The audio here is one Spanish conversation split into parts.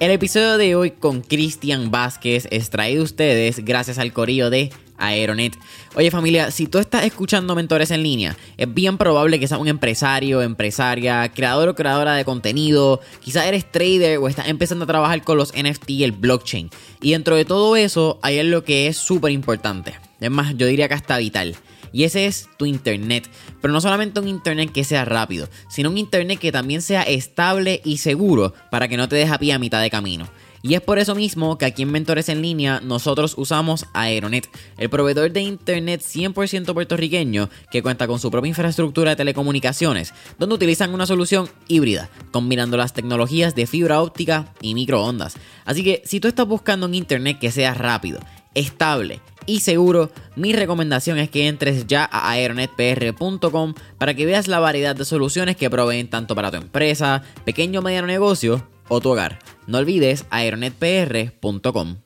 El episodio de hoy con Cristian Vázquez es traído a ustedes gracias al corillo de Aeronet. Oye familia, si tú estás escuchando mentores en línea, es bien probable que seas un empresario, empresaria, creador o creadora de contenido, quizás eres trader o estás empezando a trabajar con los NFT y el blockchain. Y dentro de todo eso hay algo que es súper importante. Es más, yo diría que hasta vital. Y ese es tu internet. Pero no solamente un internet que sea rápido, sino un internet que también sea estable y seguro para que no te deje a pie a mitad de camino. Y es por eso mismo que aquí en Mentores en Línea nosotros usamos Aeronet, el proveedor de internet 100% puertorriqueño que cuenta con su propia infraestructura de telecomunicaciones, donde utilizan una solución híbrida, combinando las tecnologías de fibra óptica y microondas. Así que si tú estás buscando un internet que sea rápido, estable y seguro, mi recomendación es que entres ya a aeronetpr.com para que veas la variedad de soluciones que proveen tanto para tu empresa, pequeño o mediano negocio o tu hogar. No olvides aeronetpr.com.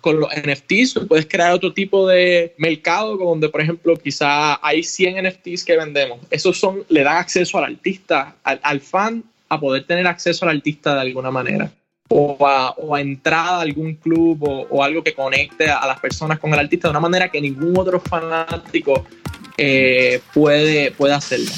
Con los NFTs puedes crear otro tipo de mercado donde, por ejemplo, quizá hay 100 NFTs que vendemos. Esos son, le dan acceso al artista, al fan, a poder tener acceso al artista de alguna manera o a, o entrada a algún club o, algo que conecte a las personas con el artista de una manera que ningún otro fanático eh, puede, puede hacerlo.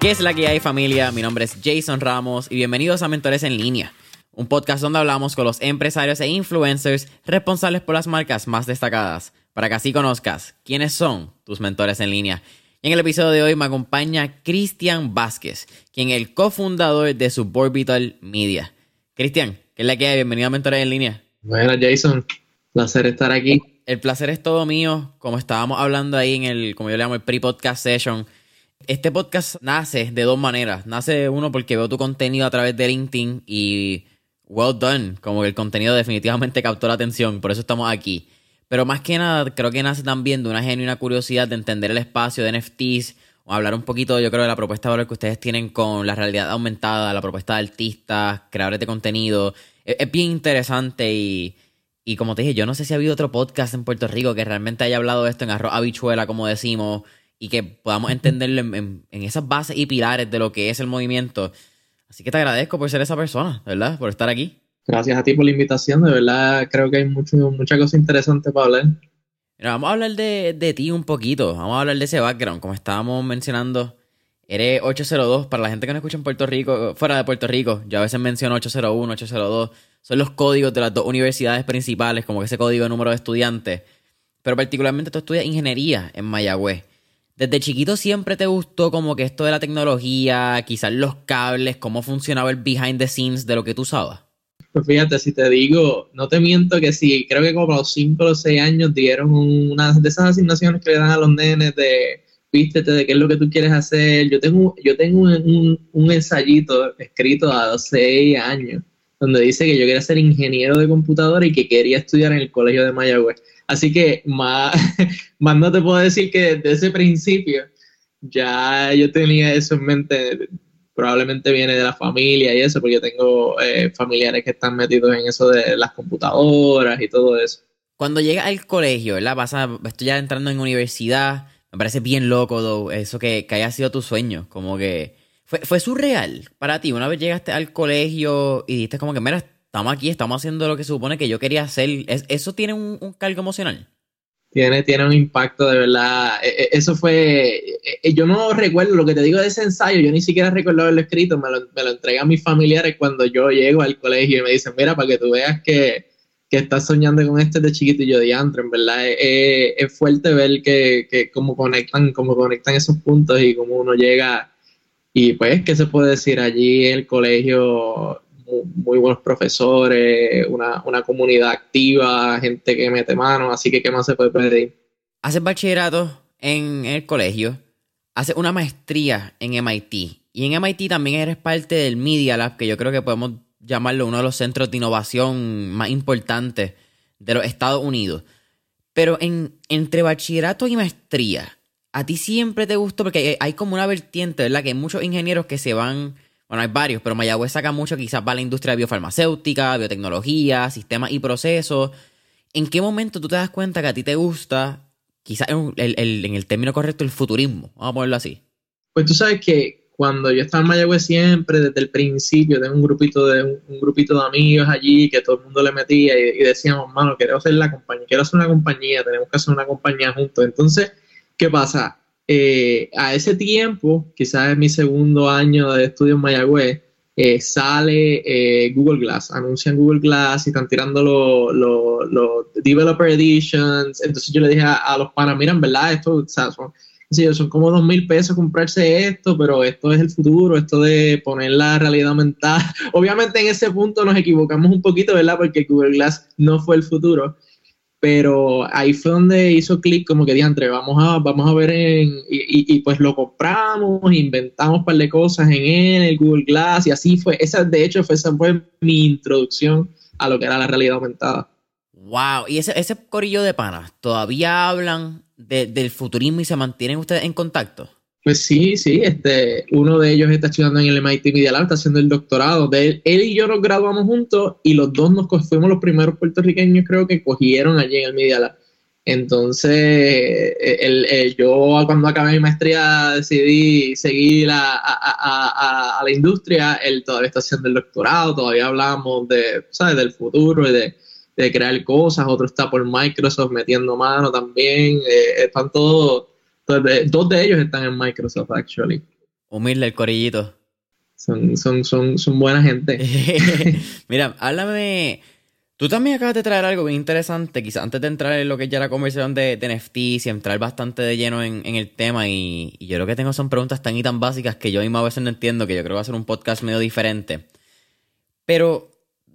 ¿Qué es la que hay familia? Mi nombre es Jason Ramos y bienvenidos a Mentores en línea un podcast donde hablamos con los empresarios e influencers responsables por las marcas más destacadas, para que así conozcas quiénes son tus mentores en línea. Y en el episodio de hoy me acompaña Cristian Vázquez, quien es el cofundador de Suborbital Media. Cristian, ¿qué es la que hay? Bienvenido a Mentores en línea. Bueno, Jason, placer estar aquí. El placer es todo mío, como estábamos hablando ahí en el, como yo le llamo, el pre-podcast session. Este podcast nace de dos maneras. Nace uno porque veo tu contenido a través de LinkedIn y well done. Como que el contenido definitivamente captó la atención, por eso estamos aquí. Pero más que nada, creo que nace también de una genuina curiosidad de entender el espacio de NFTs o hablar un poquito, yo creo, de la propuesta de valor que ustedes tienen con la realidad aumentada, la propuesta de artistas, creadores de contenido. Es, bien interesante y, y, como te dije, yo no sé si ha habido otro podcast en Puerto Rico que realmente haya hablado de esto en arroz habichuela, como decimos, y que podamos entenderlo en esas bases y pilares de lo que es el movimiento. Así que te agradezco por ser esa persona, ¿verdad? Por estar aquí. Gracias a ti por la invitación, de verdad creo que hay mucho, mucha cosa interesante para hablar. vamos a hablar de, de ti un poquito, vamos a hablar de ese background, como estábamos mencionando. Eres 802, para la gente que no escucha en Puerto Rico, fuera de Puerto Rico, yo a veces menciono 801, 802, son los códigos de las dos universidades principales, como que ese código de número de estudiantes. Pero particularmente tú estudias ingeniería en Mayagüez. ¿Desde chiquito siempre te gustó como que esto de la tecnología, quizás los cables, cómo funcionaba el behind the scenes de lo que tú usabas? Pues fíjate, si te digo, no te miento que sí, creo que como a los 5 o 6 años dieron una de esas asignaciones que le dan a los nenes de vístete de qué es lo que tú quieres hacer. Yo tengo, yo tengo un, un ensayito escrito a los 6 años donde dice que yo quería ser ingeniero de computadora y que quería estudiar en el colegio de Mayagüez. Así que más, más no te puedo decir que desde ese principio ya yo tenía eso en mente. Probablemente viene de la familia y eso, porque yo tengo eh, familiares que están metidos en eso de las computadoras y todo eso. Cuando llegas al colegio, ¿verdad? Vas estoy ya entrando en universidad, me parece bien loco eso que, que haya sido tu sueño, como que fue, fue surreal para ti. Una vez llegaste al colegio y dijiste como que, mira, estamos aquí, estamos haciendo lo que se supone que yo quería hacer. ¿Eso tiene un, cargo emocional? Tiene, tiene un impacto de verdad. E, e, eso fue. E, yo no recuerdo lo que te digo de ese ensayo, yo ni siquiera recuerdo haberlo escrito. Me lo, me lo entregan mis familiares cuando yo llego al colegio y me dicen: Mira, para que tú veas que, que estás soñando con este de chiquito y yo diantro, en verdad es, fuerte ver que, que cómo conectan, cómo conectan esos puntos y cómo uno llega y pues, ¿qué se puede decir allí en el colegio? Muy buenos profesores, una, comunidad activa, gente que mete mano, así que ¿qué más se puede pedir? Haces bachillerato en el colegio, haces una maestría en MIT y en MIT también eres parte del Media Lab, que yo creo que podemos llamarlo uno de los centros de innovación más importantes de los Estados Unidos. Pero en, entre bachillerato y maestría, a ti siempre te gustó, porque hay como una vertiente, ¿verdad? Que hay muchos ingenieros que se van bueno, hay varios, pero Mayagüez saca mucho quizás para la industria biofarmacéutica, biotecnología, sistemas y procesos. ¿En qué momento tú te das cuenta que a ti te gusta, quizás en el, término correcto, el futurismo? Vamos a ponerlo así. Pues tú sabes que cuando yo estaba en Mayagüez siempre, desde el principio, tengo un grupito de un, grupito de amigos allí que todo el mundo le metía y, decíamos, mano, quiero hacer la compañía, quiero hacer una compañía, tenemos que hacer una compañía juntos. Entonces, ¿qué pasa? Eh, a ese tiempo, quizás en mi segundo año de estudio en Mayagüez, eh, sale eh, Google Glass, anuncian Google Glass y están tirando los Developer Editions. Entonces yo le dije a, los panas, miren, ¿verdad? Esto son, son como dos mil pesos comprarse esto, pero esto es el futuro, esto de poner la realidad aumentada. Obviamente en ese punto nos equivocamos un poquito, ¿verdad? Porque Google Glass no fue el futuro pero ahí fue donde hizo clic como que diantre, vamos a, vamos a ver en, y, pues lo compramos, inventamos un par de cosas en él, el Google Glass, y así fue, esa de hecho fue, esa fue mi introducción a lo que era la realidad aumentada. Wow, y ese, ese corillo de panas, ¿todavía hablan del futurismo y se mantienen ustedes en contacto? Pues sí, sí, este, uno de ellos está estudiando en el MIT Media Lab, está haciendo el doctorado. De él, y yo nos graduamos juntos y los dos nos fuimos los primeros puertorriqueños, creo que cogieron allí en el Media Lab. Entonces, el, yo cuando acabé mi maestría decidí seguir a, a, a, la industria, él todavía está haciendo el doctorado, todavía hablamos de, ¿sabes? del futuro y de, de crear cosas, otro está por Microsoft metiendo mano también, eh, están todos dos de ellos están en Microsoft, actually. Humilde el corillito. Son, son, son, son buena gente. Mira, háblame. Tú también acabas de traer algo bien interesante, quizás antes de entrar en lo que ya la conversación de, de NFTs y entrar bastante de lleno en, el tema. Y, yo lo que tengo son preguntas tan y tan básicas que yo mismo a veces no entiendo, que yo creo que va a ser un podcast medio diferente. Pero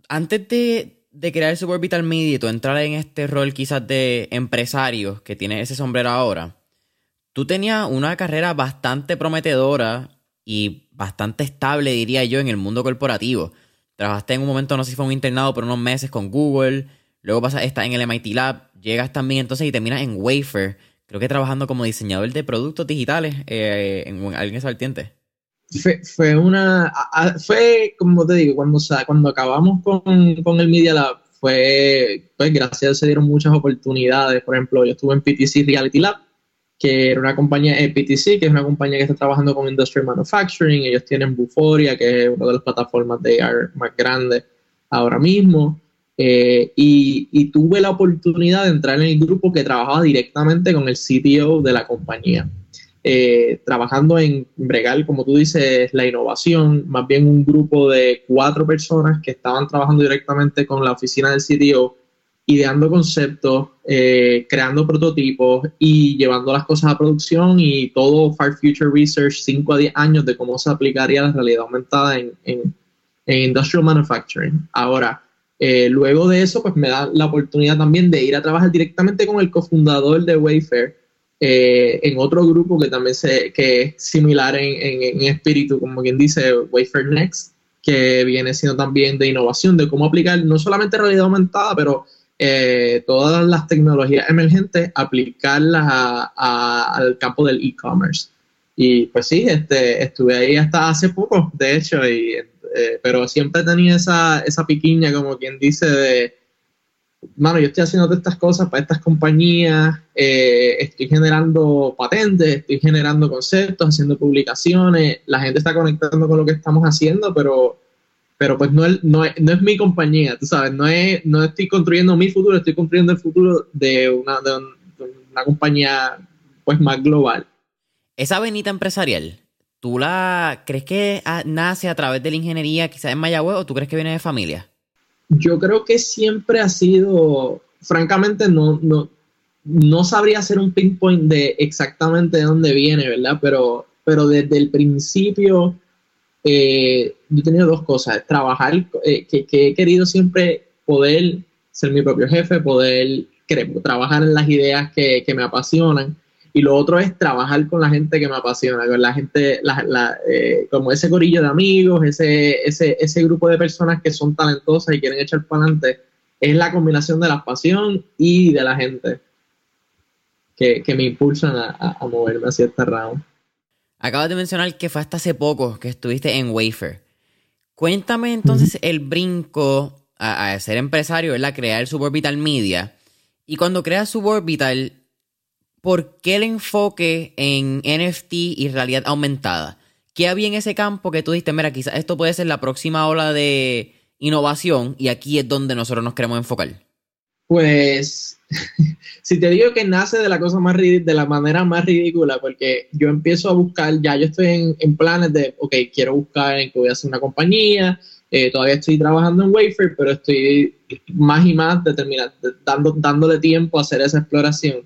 antes de, de crear Suborbital Media y tú entrar en este rol quizás de empresario que tiene ese sombrero ahora, tú tenías una carrera bastante prometedora y bastante estable, diría yo, en el mundo corporativo. Trabajaste en un momento, no sé si fue un internado por unos meses con Google, luego pasas, estás en el MIT Lab, llegas también entonces y terminas en Wafer, creo que trabajando como diseñador de productos digitales eh, en alguien saltiente. Fue, fue, una, fue como te digo, cuando, cuando acabamos con, con el Media Lab, fue, pues gracias, se dieron muchas oportunidades. Por ejemplo, yo estuve en PTC Reality Lab, que era una compañía EPTC, que es una compañía que está trabajando con Industrial Manufacturing. Ellos tienen Buforia, que es una de las plataformas de AR más grandes ahora mismo. Eh, y, tuve la oportunidad de entrar en el grupo que trabajaba directamente con el CTO de la compañía. Eh, trabajando en bregar, como tú dices, la innovación, más bien un grupo de cuatro personas que estaban trabajando directamente con la oficina del CTO ideando conceptos, eh, creando prototipos y llevando las cosas a producción y todo Far Future Research 5 a 10 años de cómo se aplicaría la realidad aumentada en, en, Industrial Manufacturing. Ahora, eh, luego de eso, pues me da la oportunidad también de ir a trabajar directamente con el cofundador de Wayfair eh, en otro grupo que también se, que es similar en, en, espíritu, como quien dice, Wayfair Next, que viene siendo también de innovación, de cómo aplicar no solamente realidad aumentada, pero eh, todas las tecnologías emergentes, aplicarlas al campo del e-commerce. Y pues sí, este, estuve ahí hasta hace poco, de hecho, y, eh, pero siempre tenía esa, esa piquiña, como quien dice, de, mano, yo estoy haciendo estas cosas para estas compañías, eh, estoy generando patentes, estoy generando conceptos, haciendo publicaciones, la gente está conectando con lo que estamos haciendo, pero pero pues no es, no es, no es mi compañía, tú sabes, no, es, no estoy construyendo mi futuro, estoy construyendo el futuro de una, de una compañía pues más global. Esa venita empresarial, ¿tú la crees que nace a través de la ingeniería quizás en Mayagüez o tú crees que viene de familia? Yo creo que siempre ha sido, francamente no, no, no sabría hacer un pinpoint de exactamente de dónde viene, ¿verdad? Pero, pero desde el principio eh, yo he tenido dos cosas, trabajar, eh, que, he querido siempre poder ser mi propio jefe, poder trabajar en las ideas que, me apasionan. Y lo otro es trabajar con la gente que me apasiona, con la gente, eh, como ese corillo de amigos, ese, ese, ese grupo de personas que son talentosas y quieren echar para adelante. Es la combinación de la pasión y de la gente que, me impulsan a, a moverme hacia este round. Acabas de mencionar que fue hasta hace poco que estuviste en Wafer. Cuéntame entonces el brinco a, ser empresario, ¿verdad? Crear Suborbital Media. Y cuando creas Suborbital, ¿por qué el enfoque en NFT y realidad aumentada? ¿Qué había en ese campo que tú dijiste, mira, quizás esto puede ser la próxima ola de innovación y aquí es donde nosotros nos queremos enfocar? Pues, si te digo que nace de la cosa más de la manera más ridícula, porque yo empiezo a buscar, ya yo estoy en, planes de, ok, quiero buscar en que voy a hacer una compañía, eh, todavía estoy trabajando en Wafer, pero estoy más y más determinado, dando, dándole tiempo a hacer esa exploración.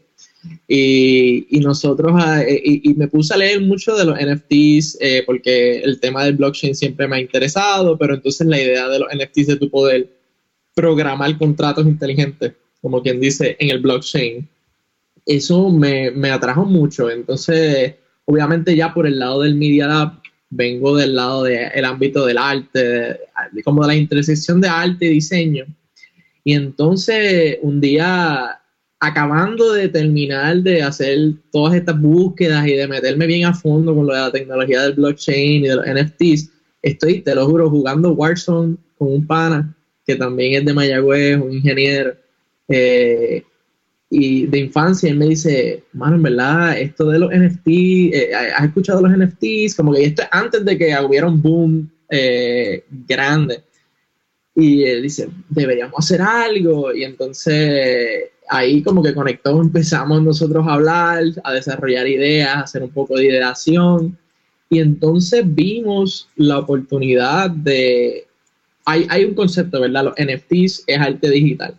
Y, y nosotros, ah, eh, y, me puse a leer mucho de los NFTs eh, porque el tema del blockchain siempre me ha interesado, pero entonces la idea de los NFTs de tu poder programar contratos inteligentes, como quien dice, en el blockchain, eso me, me atrajo mucho. Entonces, obviamente ya por el lado del Media Lab, vengo del lado del ámbito del arte, como de la intersección de arte y diseño. Y entonces, un día acabando de terminar de hacer todas estas búsquedas y de meterme bien a fondo con lo de la tecnología del blockchain y de los NFTs, estoy, te lo juro, jugando Warzone con un pana que también es de Mayagüez, un ingeniero, eh, y de infancia, él me dice, mano, en verdad, esto de los NFTs, eh, ¿has escuchado los NFTs? Como que esto antes de que hubiera un boom eh, grande. Y él dice, deberíamos hacer algo. Y entonces ahí como que conectó, empezamos nosotros a hablar, a desarrollar ideas, a hacer un poco de ideación. Y entonces vimos la oportunidad de... Hay, hay un concepto, ¿verdad? Los NFTs es arte digital.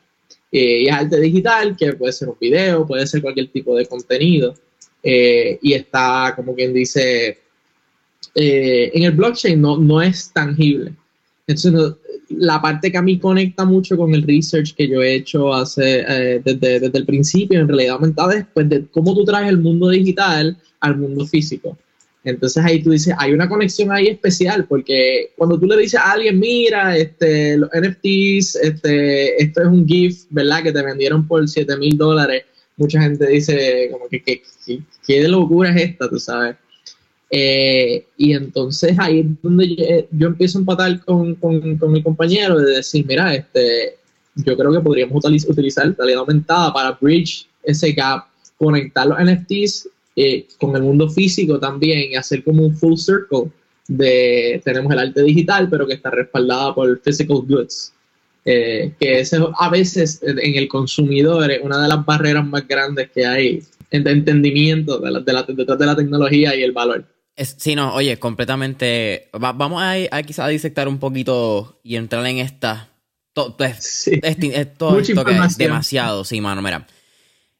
Eh, y es arte digital, que puede ser un video, puede ser cualquier tipo de contenido. Eh, y está, como quien dice, eh, en el blockchain no, no es tangible. Entonces, la parte que a mí conecta mucho con el research que yo he hecho hace, eh, desde, desde, el principio, en realidad aumentada, es de cómo tú traes el mundo digital al mundo físico. Entonces ahí tú dices, hay una conexión ahí especial, porque cuando tú le dices a alguien, mira, este, los NFTs, este, esto es un GIF, ¿verdad? Que te vendieron por 7 mil dólares, mucha gente dice, como que, ¿qué, qué locura es esta, tú sabes? Eh, y entonces ahí es donde yo, empiezo a empatar con, mi compañero de decir, mira, este, yo creo que podríamos utilizar realidad aumentada para bridge ese gap, conectar los NFTs eh, con el mundo físico también y hacer como un full circle de tenemos el arte digital, pero que está respaldada por physical goods. Eh, que ese, a veces en el consumidor es una de las barreras más grandes que hay en entendimiento de la, de detrás de la tecnología y el valor sí, no, oye, completamente. vamos a, a quizás a disectar un poquito y entrar en esta. Pues, todo esto que es demasiado, sí, mano, mira.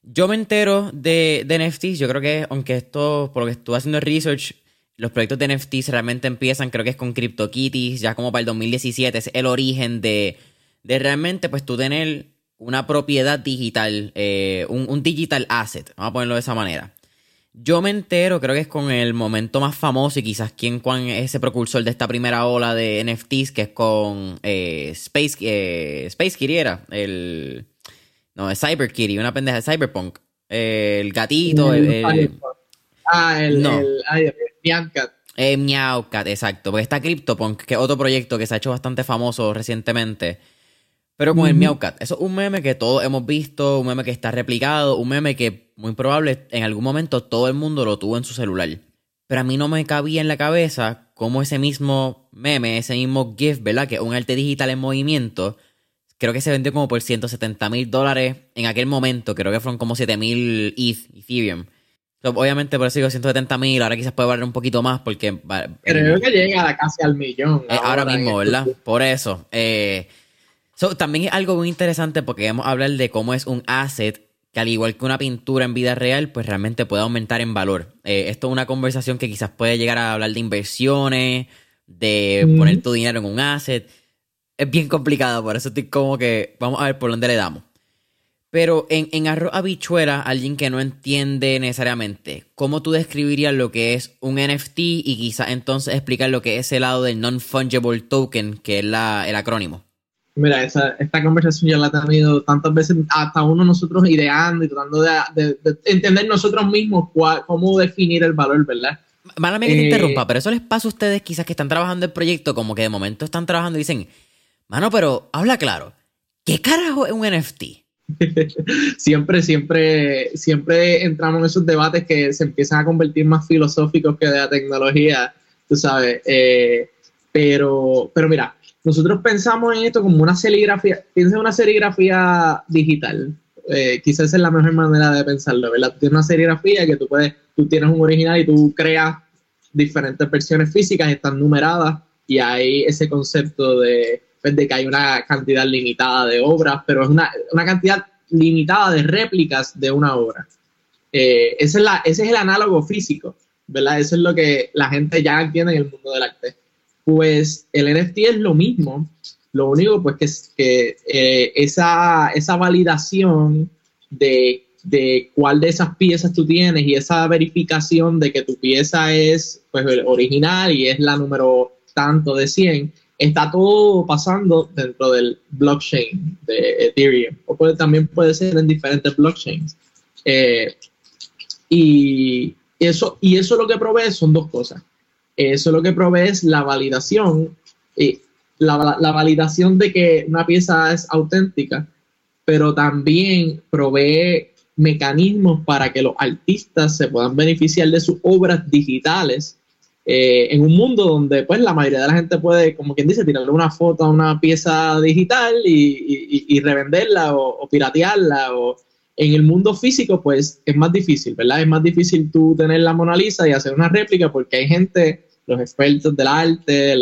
Yo me entero de, de NFTs, yo creo que, aunque esto, por lo estuve haciendo research, los proyectos de NFTs realmente empiezan, creo que es con CryptoKitties, ya como para el 2017, es el origen de, de realmente, pues tú tener una propiedad digital, eh, un, digital asset, vamos a ponerlo de esa manera. Yo me entero, creo que es con el momento más famoso y quizás quien Kwan es ese precursor de esta primera ola de NFTs, que es con eh, Space, eh, Space Kitty era, el... No, es Cyber Kitty, una pendeja de Cyberpunk. el gatito, el, Ah, el, no. el, Meowcat. Eh, Meowcat, exacto. Porque está CryptoPunk, que es otro proyecto que se ha hecho bastante famoso recientemente pero con el Meowcat, eso es un meme que todos hemos visto, un meme que está replicado, un meme que muy probable en algún momento todo el mundo lo tuvo en su celular. Pero a mí no me cabía en la cabeza cómo ese mismo meme, ese mismo GIF, ¿verdad? Que es un arte digital en movimiento, creo que se vendió como por 170 mil dólares en aquel momento, creo que fueron como 7 mil ETH, Ethereum. obviamente por eso digo 170 mil, ahora quizás puede valer un poquito más porque... Creo que llega casi al millón. Eh, ahora, mismo, ¿verdad? Por eso. Eh, también es algo muy interesante porque vamos a hablar de cómo es un asset que al igual que una pintura en vida real, pues realmente puede aumentar en valor. Eh, esto es una conversación que quizás puede llegar a hablar de inversiones, de poner tu dinero en un asset. Es bien complicado, por eso estoy como que vamos a ver por dónde le damos. Pero en, en arroz habichuela, alguien que no entiende necesariamente, ¿cómo tú describirías lo que es un NFT y quizás entonces explicar lo que es el lado del non-fungible token, que es la, el acrónimo? Mira, esa, esta conversación ya la he tenido tantas veces, hasta uno nosotros ideando y tratando de, entender nosotros mismos cómo definir el valor, ¿verdad? Málame que te eh, interrumpa, pero eso les pasa a ustedes quizás que están trabajando el proyecto, como que de momento están trabajando y dicen, mano, pero habla claro, ¿qué carajo es un NFT? siempre, siempre, siempre entramos en esos debates que se empiezan a convertir más filosóficos que de la tecnología, tú sabes. Eh, pero, pero mira, nosotros pensamos en esto como una serigrafía, piensa en una serigrafía digital. Eh, quizás es la mejor manera de pensarlo, ¿verdad? Tienes una serigrafía que tú puedes, tú tienes un original y tú creas diferentes versiones físicas, están numeradas y hay ese concepto de, pues, de que hay una cantidad limitada de obras, pero es una, una cantidad limitada de réplicas de una obra. Eh, ese, es la, ese es el análogo físico, ¿verdad? Eso es lo que la gente ya entiende en el mundo del arte. Pues el NFT es lo mismo, lo único pues que, que eh, esa, esa validación de, de, cuál de esas piezas tú tienes y esa verificación de que tu pieza es pues original y es la número tanto de 100, está todo pasando dentro del blockchain de Ethereum, o puede, también puede ser en diferentes blockchains. Eh, y, eso, y eso lo que provee son dos cosas. Eso lo que provee es la validación, y la, la validación de que una pieza es auténtica, pero también provee mecanismos para que los artistas se puedan beneficiar de sus obras digitales eh, en un mundo donde pues la mayoría de la gente puede, como quien dice, tirarle una foto a una pieza digital y, revenderla o, piratearla o en el mundo físico pues es más difícil, ¿verdad? Es más difícil tú tener la Mona Lisa y hacer una réplica porque hay gente, los expertos del arte,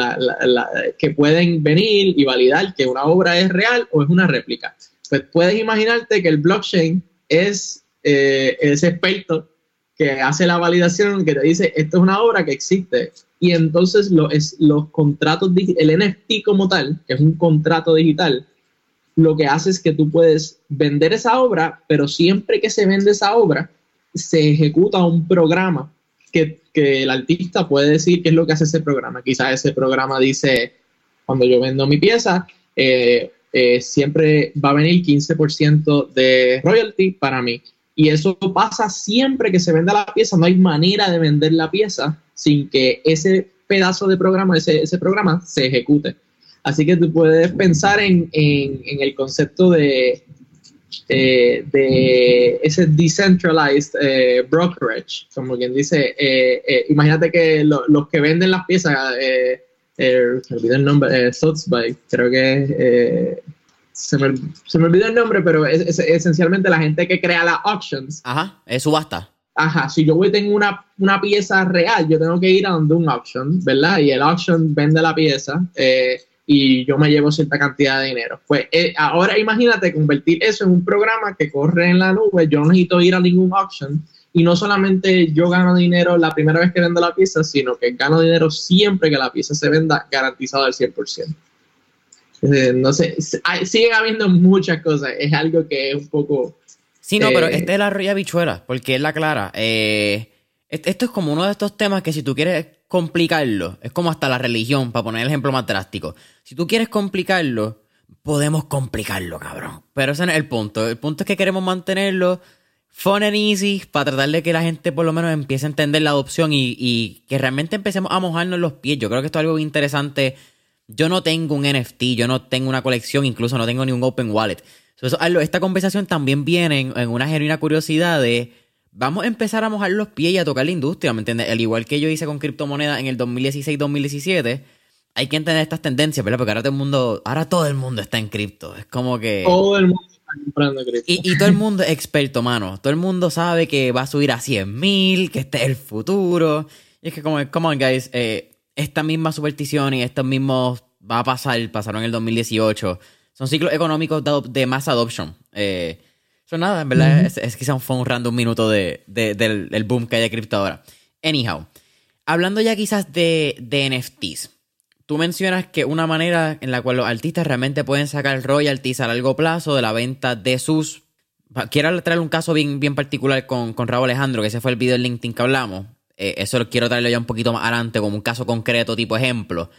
que pueden venir y validar que una obra es real o es una réplica. Pues puedes imaginarte que el blockchain es eh, ese experto que hace la validación, que te dice, esto es una obra que existe. Y entonces lo, es, los contratos, el NFT como tal, que es un contrato digital, lo que hace es que tú puedes vender esa obra, pero siempre que se vende esa obra, se ejecuta un programa que, que el artista puede decir qué es lo que hace ese programa. Quizás ese programa dice, cuando yo vendo mi pieza, eh, eh, siempre va a venir 15% de royalty para mí. Y eso pasa siempre que se venda la pieza, no hay manera de vender la pieza sin que ese pedazo de programa, ese, ese programa se ejecute. Así que tú puedes pensar en, en, el concepto de, eh, de ese decentralized eh, brokerage, como quien dice, eh, imagínate que los que venden las piezas, se me olvidó el nombre, Sotheby's, creo que se me, se me olvidó el nombre, pero es, esencialmente la gente que crea las auctions. Ajá, es subasta. Ajá, si yo voy tengo una, una, pieza real, yo tengo que ir a donde un auction, ¿verdad? Y el auction vende la pieza eh, y yo me llevo cierta cantidad de dinero. Pues eh, ahora imagínate convertir eso en un programa que corre en la nube, yo no necesito ir a ningún auction y no solamente yo gano dinero la primera vez que vendo la pieza, sino que gano dinero siempre que la pieza se venda garantizado al 100%. Eh, no sé, sigue habiendo muchas cosas, es algo que es un poco... Sí, no, pero eh, este es la roya bichuela, porque es la clara. Eh, esto es como uno de estos temas que si tú quieres complicarlo, es como hasta la religión, para poner el ejemplo más drástico. Si tú quieres complicarlo, podemos complicarlo, cabrón. Pero ese no es el punto. El punto es que queremos mantenerlo fun and easy para tratar de que la gente por lo menos empiece a entender la adopción y, y que realmente empecemos a mojarnos los pies. Yo creo que esto es algo interesante yo no tengo un NFT, yo no tengo una colección, incluso no tengo ni un Open Wallet. esta conversación también viene en, una genuina curiosidad de vamos a empezar a mojar los pies y a tocar la industria, ¿me entiendes? Al igual que yo hice con criptomonedas en el 2016-2017, hay que entender estas tendencias, ¿verdad? Porque ahora todo el mundo, ahora todo el mundo está en cripto. Es como que. Todo el mundo está comprando cripto. Y, todo el mundo es experto, mano. Todo el mundo sabe que va a subir a 100 mil, que este es el futuro. Y es que, como, come on, guys, eh, esta misma superstición y estos mismos va a pasar, pasaron en el 2018. Son ciclos económicos de, mass adoption. Eh, son nada, en verdad, es, es, quizá fue un random minuto de, del, boom que hay de cripto ahora. Anyhow, hablando ya quizás de, de NFTs. Tú mencionas que una manera en la cual los artistas realmente pueden sacar royalties a largo plazo de la venta de sus... Quiero traer un caso bien, bien particular con, con Raúl Alejandro, que ese fue el video de LinkedIn que hablamos. Eh, eso lo quiero traerlo ya un poquito más adelante como un caso concreto, tipo ejemplo.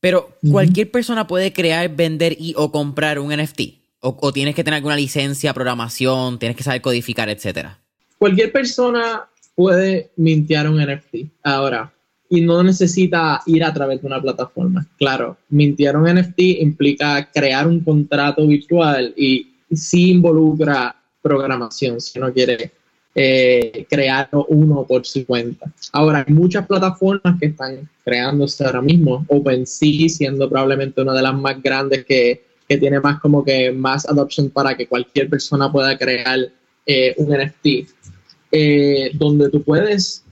Pero cualquier persona puede crear, vender y o comprar un NFT. O, tienes que tener alguna licencia, programación, tienes que saber codificar, etcétera. Cualquier persona puede mintear un NFT. Ahora, y no necesita ir a través de una plataforma. Claro, mintear un NFT implica crear un contrato virtual y sí involucra programación, si uno quiere eh, crear uno por su cuenta. Ahora, hay muchas plataformas que están creándose ahora mismo. OpenSea siendo probablemente una de las más grandes que, que tiene más como que más adoption para que cualquier persona pueda crear eh, un NFT. Eh, donde tú puedes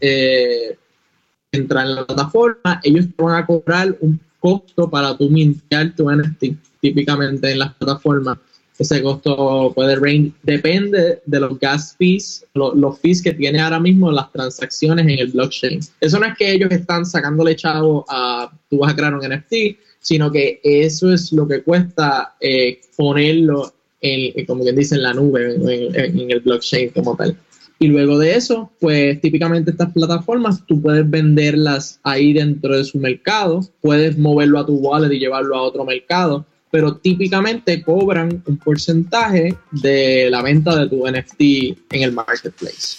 entrar en la plataforma, ellos te van a cobrar un costo para tú mintear tu NFT, típicamente en las plataformas ese costo puede range, depende de los gas fees, los fees que tiene ahora mismo las transacciones en el blockchain. Eso no es que ellos están sacándole chavo a tú vas a crear un NFT, sino que eso es lo que cuesta eh, ponerlo en, como quien dice, en la nube, en, en, el blockchain como tal. Y luego de eso, pues típicamente estas plataformas tú puedes venderlas ahí dentro de su mercado, puedes moverlo a tu wallet y llevarlo a otro mercado pero típicamente cobran un porcentaje de la venta de tu NFT en el marketplace.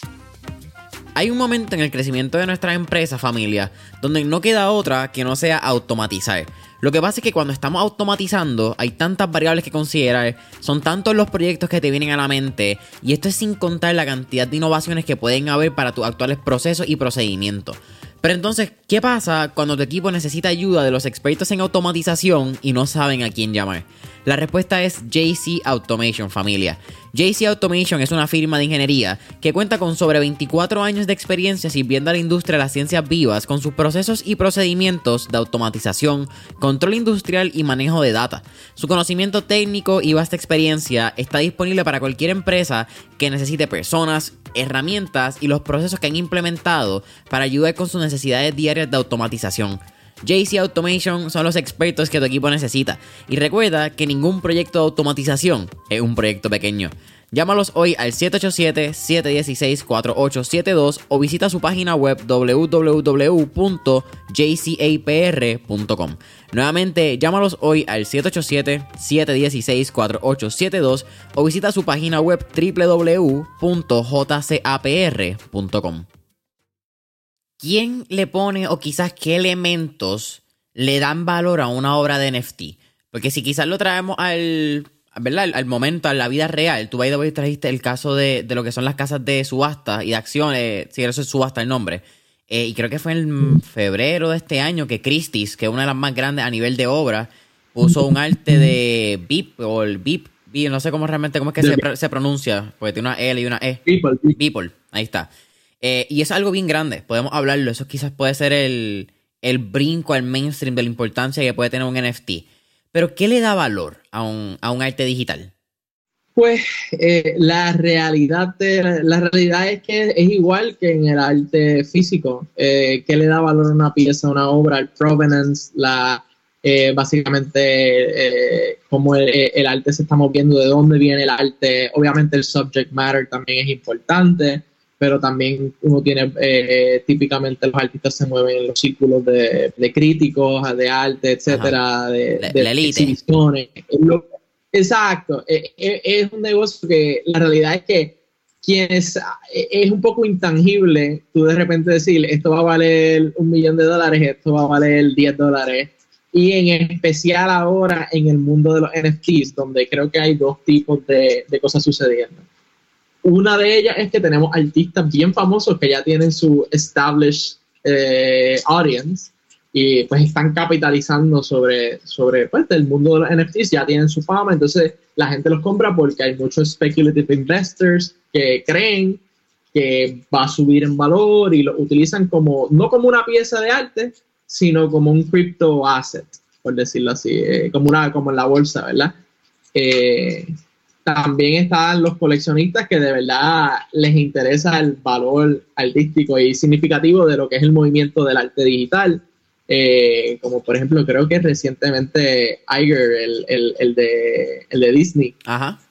Hay un momento en el crecimiento de nuestra empresa, familia, donde no queda otra que no sea automatizar. Lo que pasa es que cuando estamos automatizando hay tantas variables que considerar, son tantos los proyectos que te vienen a la mente y esto es sin contar la cantidad de innovaciones que pueden haber para tus actuales procesos y procedimientos. Pero entonces, ¿qué pasa cuando tu equipo necesita ayuda de los expertos en automatización y no saben a quién llamar? La respuesta es JC Automation, familia. JC Automation es una firma de ingeniería que cuenta con sobre 24 años de experiencia sirviendo a la industria de las ciencias vivas con sus procesos y procedimientos de automatización, control industrial y manejo de data. Su conocimiento técnico y vasta experiencia está disponible para cualquier empresa que necesite personas, herramientas y los procesos que han implementado para ayudar con sus necesidades diarias de automatización. JC Automation son los expertos que tu equipo necesita. Y recuerda que ningún proyecto de automatización es un proyecto pequeño. Llámalos hoy al 787-716-4872 o visita su página web www.jcapr.com. Nuevamente, llámalos hoy al 787-716-4872 o visita su página web www.jcapr.com. ¿quién le pone o quizás qué elementos le dan valor a una obra de NFT? Porque si quizás lo traemos al, ¿verdad? Al, momento, a la vida real, tú y trajiste el caso de, lo que son las casas de subasta y de acciones, si eso es subasta el nombre. Eh, y creo que fue en febrero de este año que Christie's, que es una de las más grandes a nivel de obra, puso un arte de VIP o el VIP, no sé cómo realmente, cómo es que se, pronuncia, porque tiene una L y una E. People. People, ahí está. Eh, y es algo bien grande, podemos hablarlo. Eso quizás puede ser el, brinco al mainstream de la importancia que puede tener un NFT. Pero, ¿qué le da valor a un, arte digital? Pues eh, la realidad de, la realidad es que es igual que en el arte físico. Eh, ¿Qué le da valor a una pieza, a una obra? El provenance, la básicamente cómo el, el, arte se está moviendo, de dónde viene el arte. Obviamente el subject matter también es importante pero también uno tiene, eh, típicamente los artistas se mueven en los círculos de, críticos, de arte, etcétera, de, la, exhibiciones. Exacto, eh, eh, es un negocio que la realidad es que quienes es un poco intangible tú de repente decir esto va a valer un millón de dólares, esto va a valer 10 dólares. Y en especial ahora en el mundo de los NFTs, donde creo que hay dos tipos de, de cosas sucediendo una de ellas es que tenemos artistas bien famosos que ya tienen su established eh, audience y pues están capitalizando sobre, sobre pues, el mundo de los NFTs, ya tienen su fama, entonces la gente los compra porque hay muchos speculative investors que creen que va a subir en valor y lo utilizan como, no como una pieza de arte, sino como un crypto asset, por decirlo así, eh, como, una, como en la bolsa, ¿verdad? Eh, también están los coleccionistas que de verdad les interesa el valor artístico y significativo de lo que es el movimiento del arte digital. Eh, como por ejemplo, creo que recientemente Iger, el, de, Disney,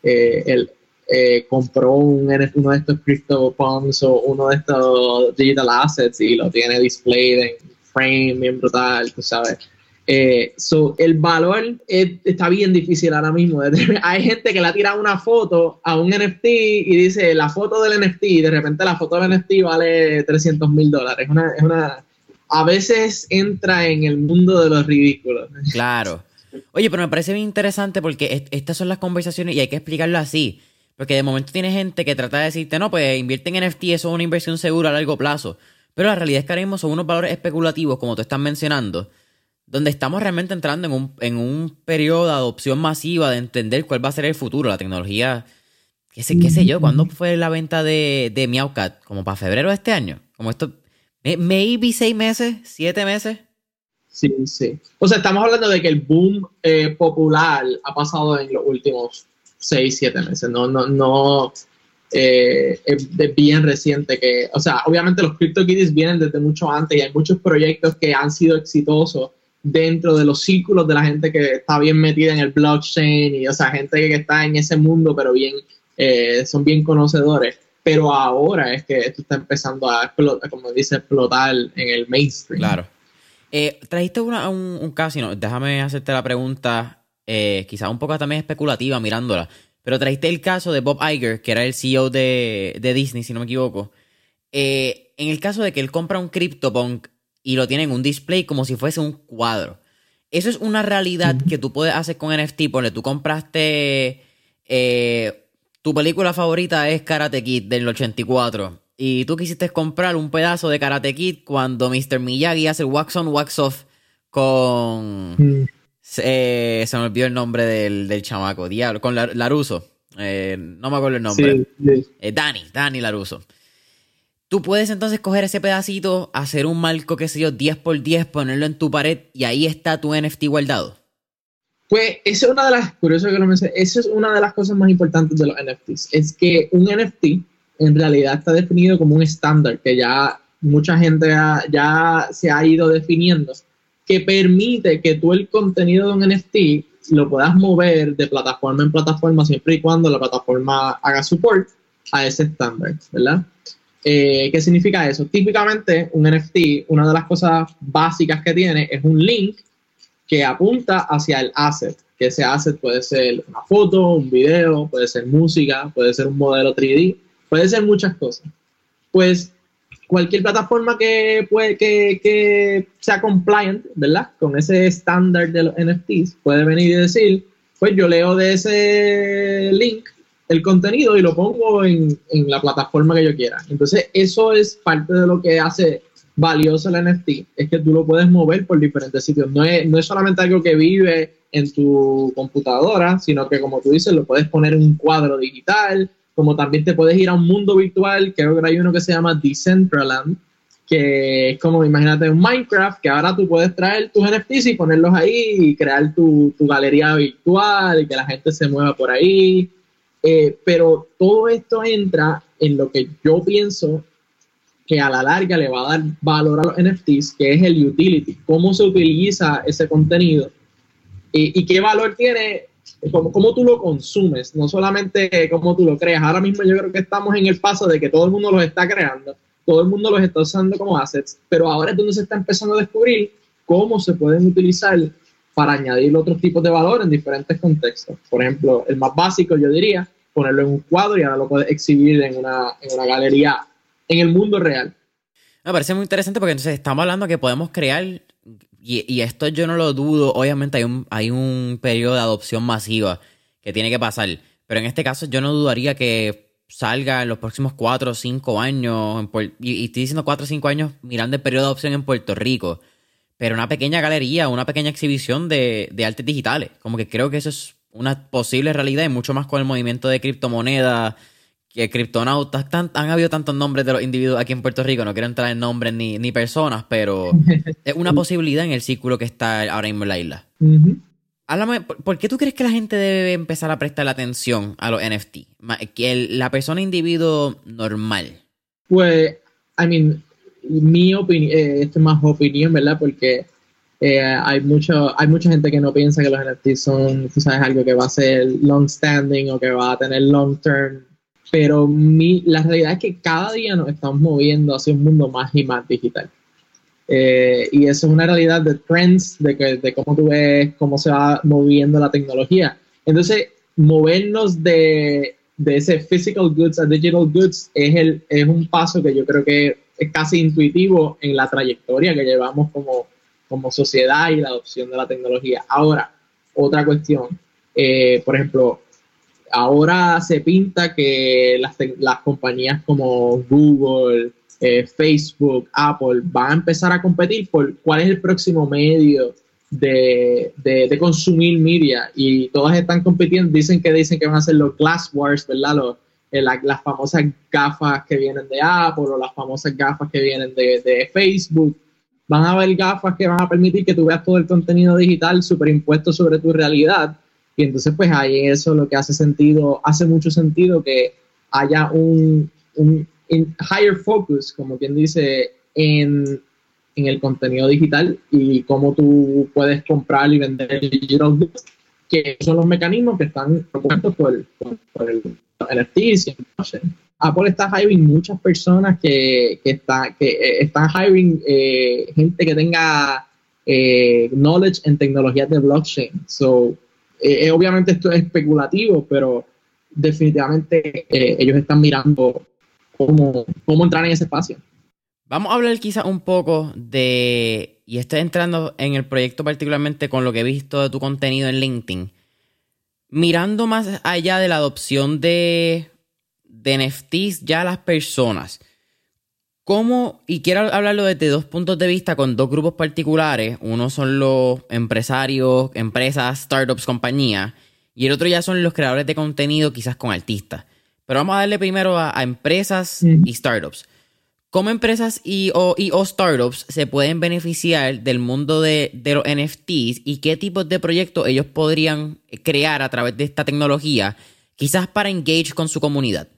eh, eh, compró un, uno de estos CryptoPunks o uno de estos digital assets y lo tiene displayed en frame bien brutal, tú sabes. Eh, el valor está bien difícil ahora mismo. Hay gente que le ha tirado una foto a un NFT y dice la foto del NFT y de repente la foto del NFT vale 300 mil dólares. Una, es una, a veces entra en el mundo de los ridículos. Claro. Oye, pero me parece bien interesante porque estas son las conversaciones y hay que explicarlo así. Porque de momento tiene gente que trata de decirte, no, pues invierte en NFT, eso es una inversión segura a largo plazo. Pero la realidad es que ahora mismo son unos valores especulativos, como tú estás mencionando, donde estamos realmente entrando en un, en un periodo de adopción masiva de entender cuál va a ser el futuro, la tecnología. ¿Qué sé, qué sé yo? ¿Cuándo fue la venta de, de Meowcat? ¿Como para febrero de este año? Como esto. Maybe seis meses, siete meses. Sí, sí. O sea, estamos hablando de que el boom eh, popular ha pasado en los últimos seis, siete meses. No, no, no. Eh, es, bien reciente que, o sea, obviamente los CryptoKitties vienen desde mucho antes y hay muchos proyectos que han sido exitosos dentro de los círculos de la gente que está bien metida en el blockchain y, o sea, gente que está en ese mundo, pero bien, eh, son bien conocedores. Pero ahora es que esto está empezando a explotar, como dice, explotar en el mainstream. Claro. Eh, trajiste una, un, caso, no, déjame hacerte la pregunta, eh, quizás un poco también especulativa mirándola, pero trajiste el caso de Bob Iger, que era el CEO de, de Disney, si no me equivoco. en el caso de que él compra un CryptoPunk y lo tienen en un display como si fuese un cuadro. Eso es una realidad que tú puedes hacer con NFT, porque tú compraste... Eh, tu película favorita es Karate Kid del 84 y tú quisiste comprar un pedazo de Karate Kid cuando Mr. Miyagi hace el wax on, wax off con... Eh, se me olvidó el nombre del, del chamaco, diablo, con Laruso. Eh, no me acuerdo el nombre. Sí, Dani, Dani Laruso. Tú puedes entonces coger ese pedacito, hacer un marco, qué sé yo, 10 por 10, ponerlo en tu pared y ahí está tu NFT guardado. Pues esa es una de las, curioso que lo mencioné, esa es una de las cosas más importantes de los NFTs, es que un NFT en realidad está definido como un estándar que ya mucha gente ya se ha ido definiendo, que permite que tú el contenido de un NFT lo puedas mover de plataforma en plataforma siempre y cuando la plataforma haga support a ese estándar, ¿verdad? Eh, ¿Qué significa eso? Típicamente un NFT, una de las cosas básicas que tiene es un link que apunta hacia el asset, que ese asset puede ser una foto, un video, puede ser música, puede ser un modelo 3D, puede ser muchas cosas. Pues cualquier plataforma que, puede, que, que sea compliant, ¿verdad? Con ese estándar de los NFTs, puede venir y decir, pues yo leo de ese link el contenido y lo pongo en, la plataforma que yo quiera. Entonces, eso es parte de lo que hace valioso el NFT, es que tú lo puedes mover por diferentes sitios. No es, no es solamente algo que vive en tu computadora, sino que como tú dices, lo puedes poner en un cuadro digital, como también te puedes ir a un mundo virtual, creo que hay uno que se llama Decentraland, que es como, imagínate, un Minecraft, que ahora tú puedes traer tus NFTs y ponerlos ahí y crear tu, tu galería virtual y que la gente se mueva por ahí eh, pero todo esto entra en lo que yo pienso que a la larga le va a dar valor a los NFTs, que es el utility, cómo se utiliza ese contenido y, qué valor tiene, cómo, cómo, tú lo consumes, no solamente cómo tú lo creas. Ahora mismo yo creo que estamos en el paso de que todo el mundo los está creando, todo el mundo los está usando como assets, pero ahora es donde se está empezando a descubrir cómo se pueden utilizar para añadir otros tipos de valor en diferentes contextos. Por ejemplo, el más básico yo diría ponerlo en un cuadro y ahora lo puedes exhibir en una, en una galería en el mundo real. Me parece muy interesante porque entonces estamos hablando que podemos crear, y, esto yo no lo dudo, obviamente hay un, hay un periodo de adopción masiva que tiene que pasar, pero en este caso yo no dudaría que salga en los próximos 4 o 5 años, y, y, estoy diciendo 4 o 5 años mirando el periodo de adopción en Puerto Rico, pero una pequeña galería, una pequeña exhibición de, de artes digitales, como que creo que eso es una posible realidad y mucho más con el movimiento de criptomonedas, que criptonautas, han habido tantos nombres de los individuos aquí en Puerto Rico, no quiero entrar en nombres ni, ni personas, pero es una posibilidad en el círculo que está ahora mismo en la isla. Háblame, ¿por qué tú crees que la gente debe empezar a prestar atención a los NFT? Que la persona individuo normal. Pues, I mean, mi opinión, eh, esto es más opinión, ¿verdad? Porque eh, hay, mucho, hay mucha gente que no piensa que los NFTs son, sabes, algo que va a ser long standing o que va a tener long term. Pero mi, la realidad es que cada día nos estamos moviendo hacia un mundo más y más digital. Eh, y eso es una realidad de trends, de, que, de cómo tú ves cómo se va moviendo la tecnología. Entonces, movernos de, de ese physical goods a digital goods es, el, es un paso que yo creo que es casi intuitivo en la trayectoria que llevamos como, como sociedad y la adopción de la tecnología. Ahora, otra cuestión. Eh, por ejemplo, ahora se pinta que las, las compañías como Google, eh, Facebook, Apple van a empezar a competir por cuál es el próximo medio de, de, consumir media y todas están compitiendo, dicen que dicen que van a ser los Glass Wars, ¿verdad? Los, eh, las famosas gafas que vienen de Apple o las famosas gafas que vienen de, de, Facebook. Van a haber gafas que van a permitir que tú veas todo el contenido digital superimpuesto sobre tu realidad. Y entonces, pues ahí eso lo que hace sentido, hace mucho sentido que haya un, un higher focus, como quien dice, en en el contenido digital y cómo tú puedes comprar y vender digital goods, que son los mecanismos que están propuestos por, por, el NFT. Apple está hiring muchas personas que, que, está, que eh, están hiring eh, gente que tenga eh, knowledge en tecnologías de blockchain. So, obviamente esto es especulativo, pero definitivamente ellos están mirando cómo, cómo entrar en ese espacio. Vamos a hablar quizás un poco de, y estoy entrando en el proyecto particularmente con lo que he visto de tu contenido en LinkedIn, mirando más allá de la adopción de, de NFTs ya a las personas. ¿Cómo? Y quiero hablarlo desde dos puntos de vista con dos grupos particulares. Uno son los empresarios, empresas, startups, compañías. Y el otro ya son los creadores de contenido, quizás con artistas. Pero vamos a darle primero a, empresas y startups. ¿Cómo empresas y o, startups se pueden beneficiar del mundo de, los NFTs y qué tipos de proyectos ellos podrían crear a través de esta tecnología, quizás para engage con su comunidad?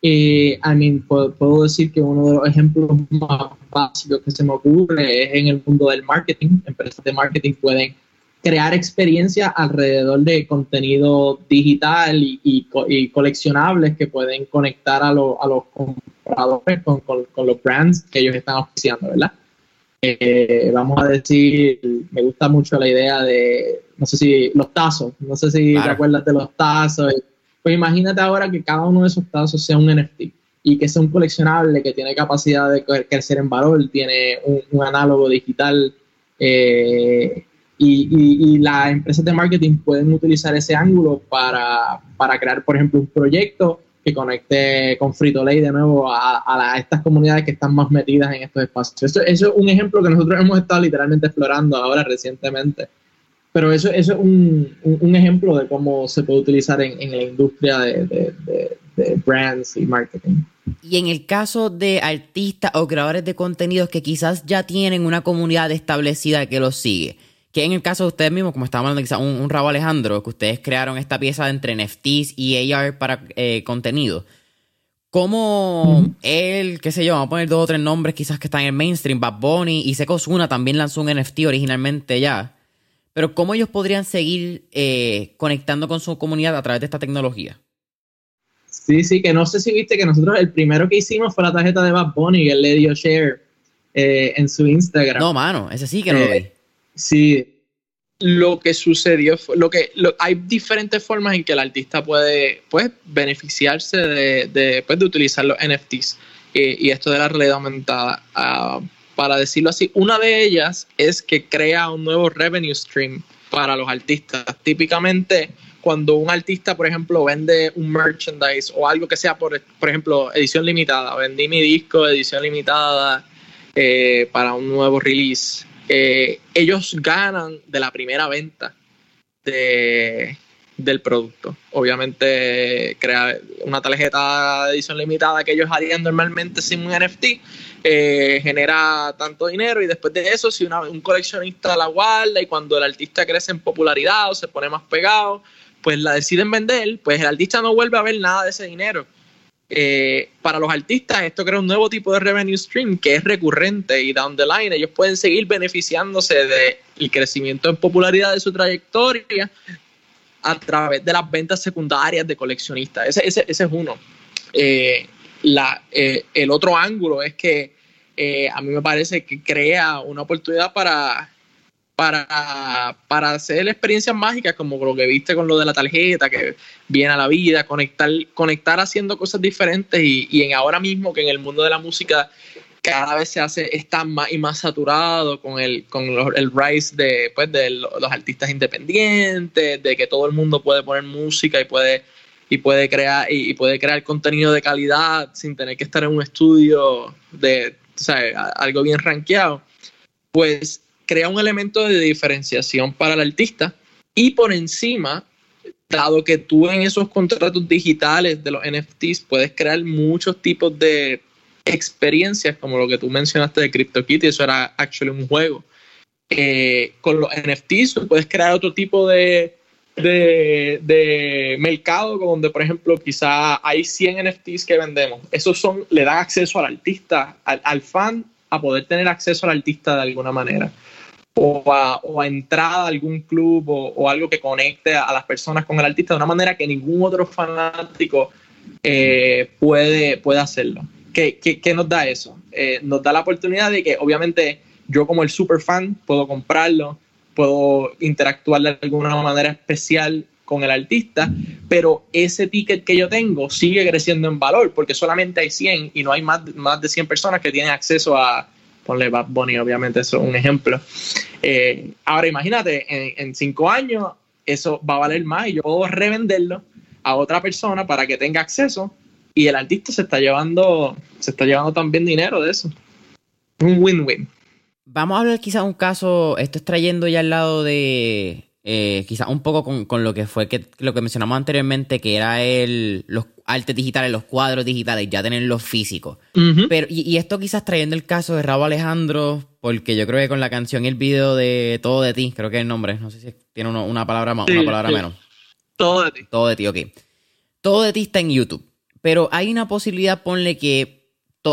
Eh, I mean, puedo, decir que uno de los ejemplos más básicos que se me ocurre es en el mundo del marketing. Empresas de marketing pueden crear experiencias alrededor de contenido digital y, coleccionables que pueden conectar a, a los compradores con, con, los brands que ellos están oficiando, ¿verdad? Eh, vamos a decir, me gusta mucho la idea de, no sé si, los tazos, no sé si te acuerdas de los tazos. Pues imagínate ahora que cada uno de esos tazos sea un NFT y que sea un coleccionable que tiene capacidad de crecer en valor, tiene un, análogo digital eh, y, las empresas de marketing pueden utilizar ese ángulo para, crear, por ejemplo, un proyecto que conecte con Frito Lay de nuevo a, estas comunidades que están más metidas en estos espacios. Eso, es un ejemplo que nosotros hemos estado literalmente explorando ahora recientemente. Pero eso, eso es un, un, ejemplo de cómo se puede utilizar en, en la industria de, de, de, brands y marketing. Y en el caso de artistas o creadores de contenidos que quizás ya tienen una comunidad establecida que los sigue, que en el caso de ustedes mismos, como estábamos hablando, quizás un, un Rabo Alejandro, que ustedes crearon esta pieza entre NFTs y AR para eh, contenido. ¿Cómo él, qué sé yo, vamos a poner dos o tres nombres quizás que están en el mainstream, Bad Bunny y Seco Zuna también lanzó un NFT originalmente ya. Pero ¿cómo ellos podrían seguir eh, conectando con su comunidad a través de esta tecnología? Sí, sí, que no sé si viste que nosotros el primero que hicimos fue la tarjeta de Bad Bunny, que él le dio share eh, en su Instagram. No, mano, ese sí que no lo vi. Sí, lo que sucedió, lo que hay diferentes formas en que el artista puede pues, beneficiarse de, de, pues, de utilizar los NFTs y, esto de la realidad aumentada. Ah, para decirlo así, una de ellas es que crea un nuevo revenue stream para los artistas. Típicamente, cuando un artista, por ejemplo, vende un merchandise o algo que sea, por, por ejemplo, edición limitada, vendí mi disco, edición limitada eh, para un nuevo release eh, ellos ganan de la primera venta del producto. Obviamente, crear una tarjeta de edición limitada que ellos harían normalmente sin un NFT eh, genera tanto dinero y después de eso, si un coleccionista la guarda y cuando el artista crece en popularidad o se pone más pegado, pues la deciden vender, pues el artista no vuelve a ver nada de ese dinero. Eh, para los artistas esto crea un nuevo tipo de revenue stream que es recurrente y down the line ellos pueden seguir beneficiándose del crecimiento en popularidad de su trayectoria a través de las ventas secundarias de coleccionistas. Ese, es uno. Eh, eh, el otro ángulo es que a mí me parece que crea una oportunidad para para, para hacer experiencias mágicas como lo que viste con lo de la tarjeta, que viene a la vida, conectar, conectar haciendo cosas diferentes y, en ahora mismo que en el mundo de la música cada vez se hace, está más y más saturado con el, con el rise de, pues, de los artistas independientes, de que todo el mundo puede poner música y puede, y puede crear, y, puede crear contenido de calidad sin tener que estar en un estudio de o sea, algo bien rankeado, pues crea un elemento de diferenciación para el artista y por encima dado que tú en esos contratos digitales de los NFTs puedes crear muchos tipos de experiencias, como lo que tú mencionaste de CryptoKitty, eso era actually un juego. Eh, con los NFTs puedes crear otro tipo de, de, mercado donde, por ejemplo, quizá hay 100 NFTs que vendemos. Esos son, le dan acceso al artista, al, fan, a poder tener acceso al artista de alguna manera. O a, o a entrada a algún club o, algo que conecte a, las personas con el artista de una manera que ningún otro fanático eh, puede, puede hacerlo. ¿Qué, nos da eso? Eh, nos da la oportunidad de que obviamente yo como el super fan puedo comprarlo, puedo interactuar de alguna manera especial con el artista, pero ese ticket que yo tengo sigue creciendo en valor porque solamente hay 100 y no hay más, más de 100 personas que tienen acceso a, ponle Bad Bunny, obviamente eso es un ejemplo. Eh, ahora imagínate, en, en cinco años eso va a valer más y yo puedo revenderlo a otra persona para que tenga acceso y el artista se está llevando, se está llevando también dinero de eso. Un win-win. Vamos a hablar quizás un caso, esto es trayendo ya al lado de, eh, quizás un poco con, lo que fue que, lo que mencionamos anteriormente, que era el, los artes digitales, los cuadros digitales, ya tener los físicos. Pero, y, esto quizás trayendo el caso de Raúl Alejandro, porque yo creo que con la canción y el video de Todo de ti, creo que es el nombre, no sé si tiene una palabra más, una palabra menos. Todo de ti. Todo de ti, ok. Todo de ti está en YouTube. Pero hay una posibilidad, ponle que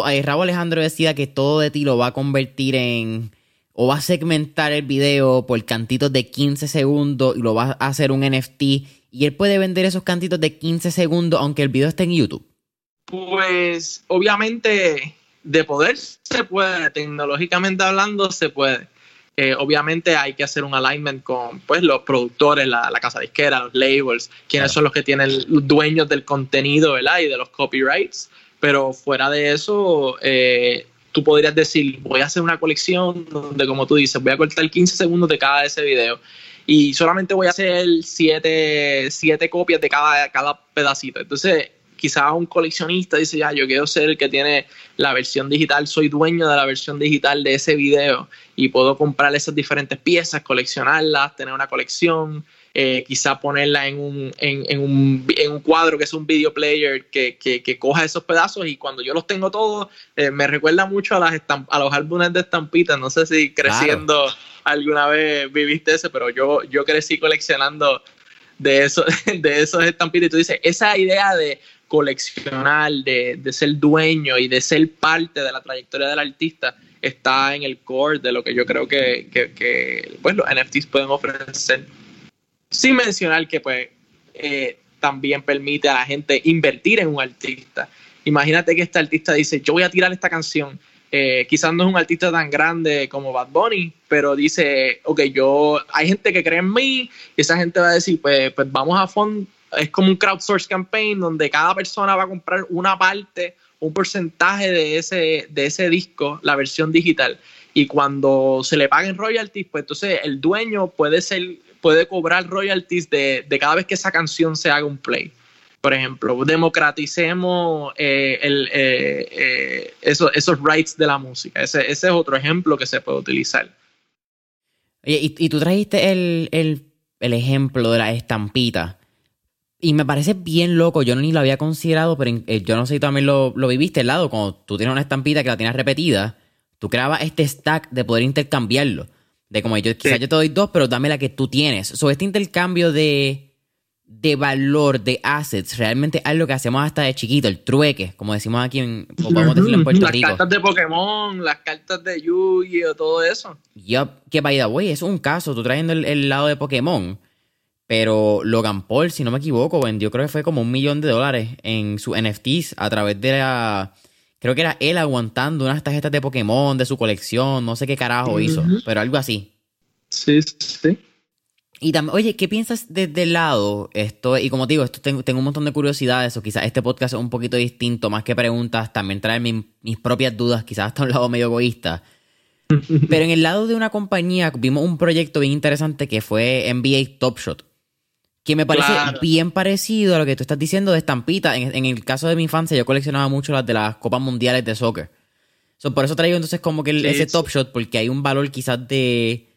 eh, Raúl Alejandro decida que todo de ti lo va a convertir en. O va a segmentar el video por cantitos de 15 segundos y lo va a hacer un NFT. Y él puede vender esos cantitos de 15 segundos aunque el video esté en YouTube. Pues obviamente de poder se puede, tecnológicamente hablando se puede. Eh, obviamente hay que hacer un alignment con pues, los productores, la, casa disquera, los labels, quienes son los que tienen los dueños del contenido ¿verdad? y de los copyrights. Pero fuera de eso, eh, tú podrías decir, voy a hacer una colección donde, como tú dices, voy a cortar 15 segundos de cada ese video y solamente voy a hacer 7 siete, copias de cada, cada pedacito. Entonces, quizá un coleccionista dice, ya, yo quiero ser el que tiene la versión digital, soy dueño de la versión digital de ese video y puedo comprar esas diferentes piezas, coleccionarlas, tener una colección, eh, quizá ponerla en un, en, un, en un cuadro que es un video player que, que, coja esos pedazos y cuando yo los tengo todos, eh, me recuerda mucho a, las a los álbumes de estampitas, no sé si creciendo alguna vez viviste ese, pero yo, yo crecí coleccionando de, eso, de esos estampitas y tú dices, esa idea de coleccionar, de, ser dueño y de ser parte de la trayectoria del artista, está en el core de lo que yo creo que, pues, los NFTs pueden ofrecer. Sin mencionar que pues eh, también permite a la gente invertir en un artista. Imagínate que este artista dice, yo voy a tirar esta canción. Eh, quizás no es un artista tan grande como Bad Bunny, pero dice, ok, yo, hay gente que cree en mí, y esa gente va a decir, pues, pues vamos a fondo, es como un crowdsource campaign donde cada persona va a comprar una parte, un porcentaje de ese, de ese disco, la versión digital. Y cuando se le paguen royalties, pues entonces el dueño puede ser, puede cobrar royalties de, cada vez que esa canción se haga un play. Por ejemplo, democraticemos eh, el, eh, eh, esos rights de la música. Ese, es otro ejemplo que se puede utilizar. y, y, tú trajiste el, el ejemplo de la estampita. Y me parece bien loco, yo ni lo había considerado, pero eh, yo no sé si también lo, lo viviste al lado, cuando tú tienes una estampita que la tienes repetida, tú creabas este stack de poder intercambiarlo. De como yo, quizás yo te doy dos, pero dame la que tú tienes. So, este intercambio de, de valor, de assets, realmente es lo que hacemos hasta de chiquito, el trueque, como decimos aquí en, podemos decirlo en Puerto Rico. Las cartas de Pokémon, las cartas de Yu-Gi-Oh, todo eso. Yup, que by the way, es un caso, tú trayendo el lado de Pokémon pero Logan Paul, si no me equivoco, vendió creo que fue como un millón de dólares en sus NFTs a través de la... Creo que era él aguantando unas tarjetas de Pokémon de su colección, no sé qué carajo hizo, pero algo así. Sí, sí. Y también, oye, ¿qué piensas desde el lado? Esto, y como te digo, esto tengo, tengo, un montón de curiosidades, o quizás este podcast es un poquito distinto, más que preguntas, también trae mis propias dudas, quizás hasta un lado medio egoísta. Pero en el lado de una compañía vimos un proyecto bien interesante que fue NBA Top Shot, que me parece bien parecido a lo que tú estás diciendo de estampita. En, el caso de mi infancia, yo coleccionaba mucho las de las Copas Mundiales de Soccer. por eso traigo entonces como que ese Top Shot, porque hay un valor quizás de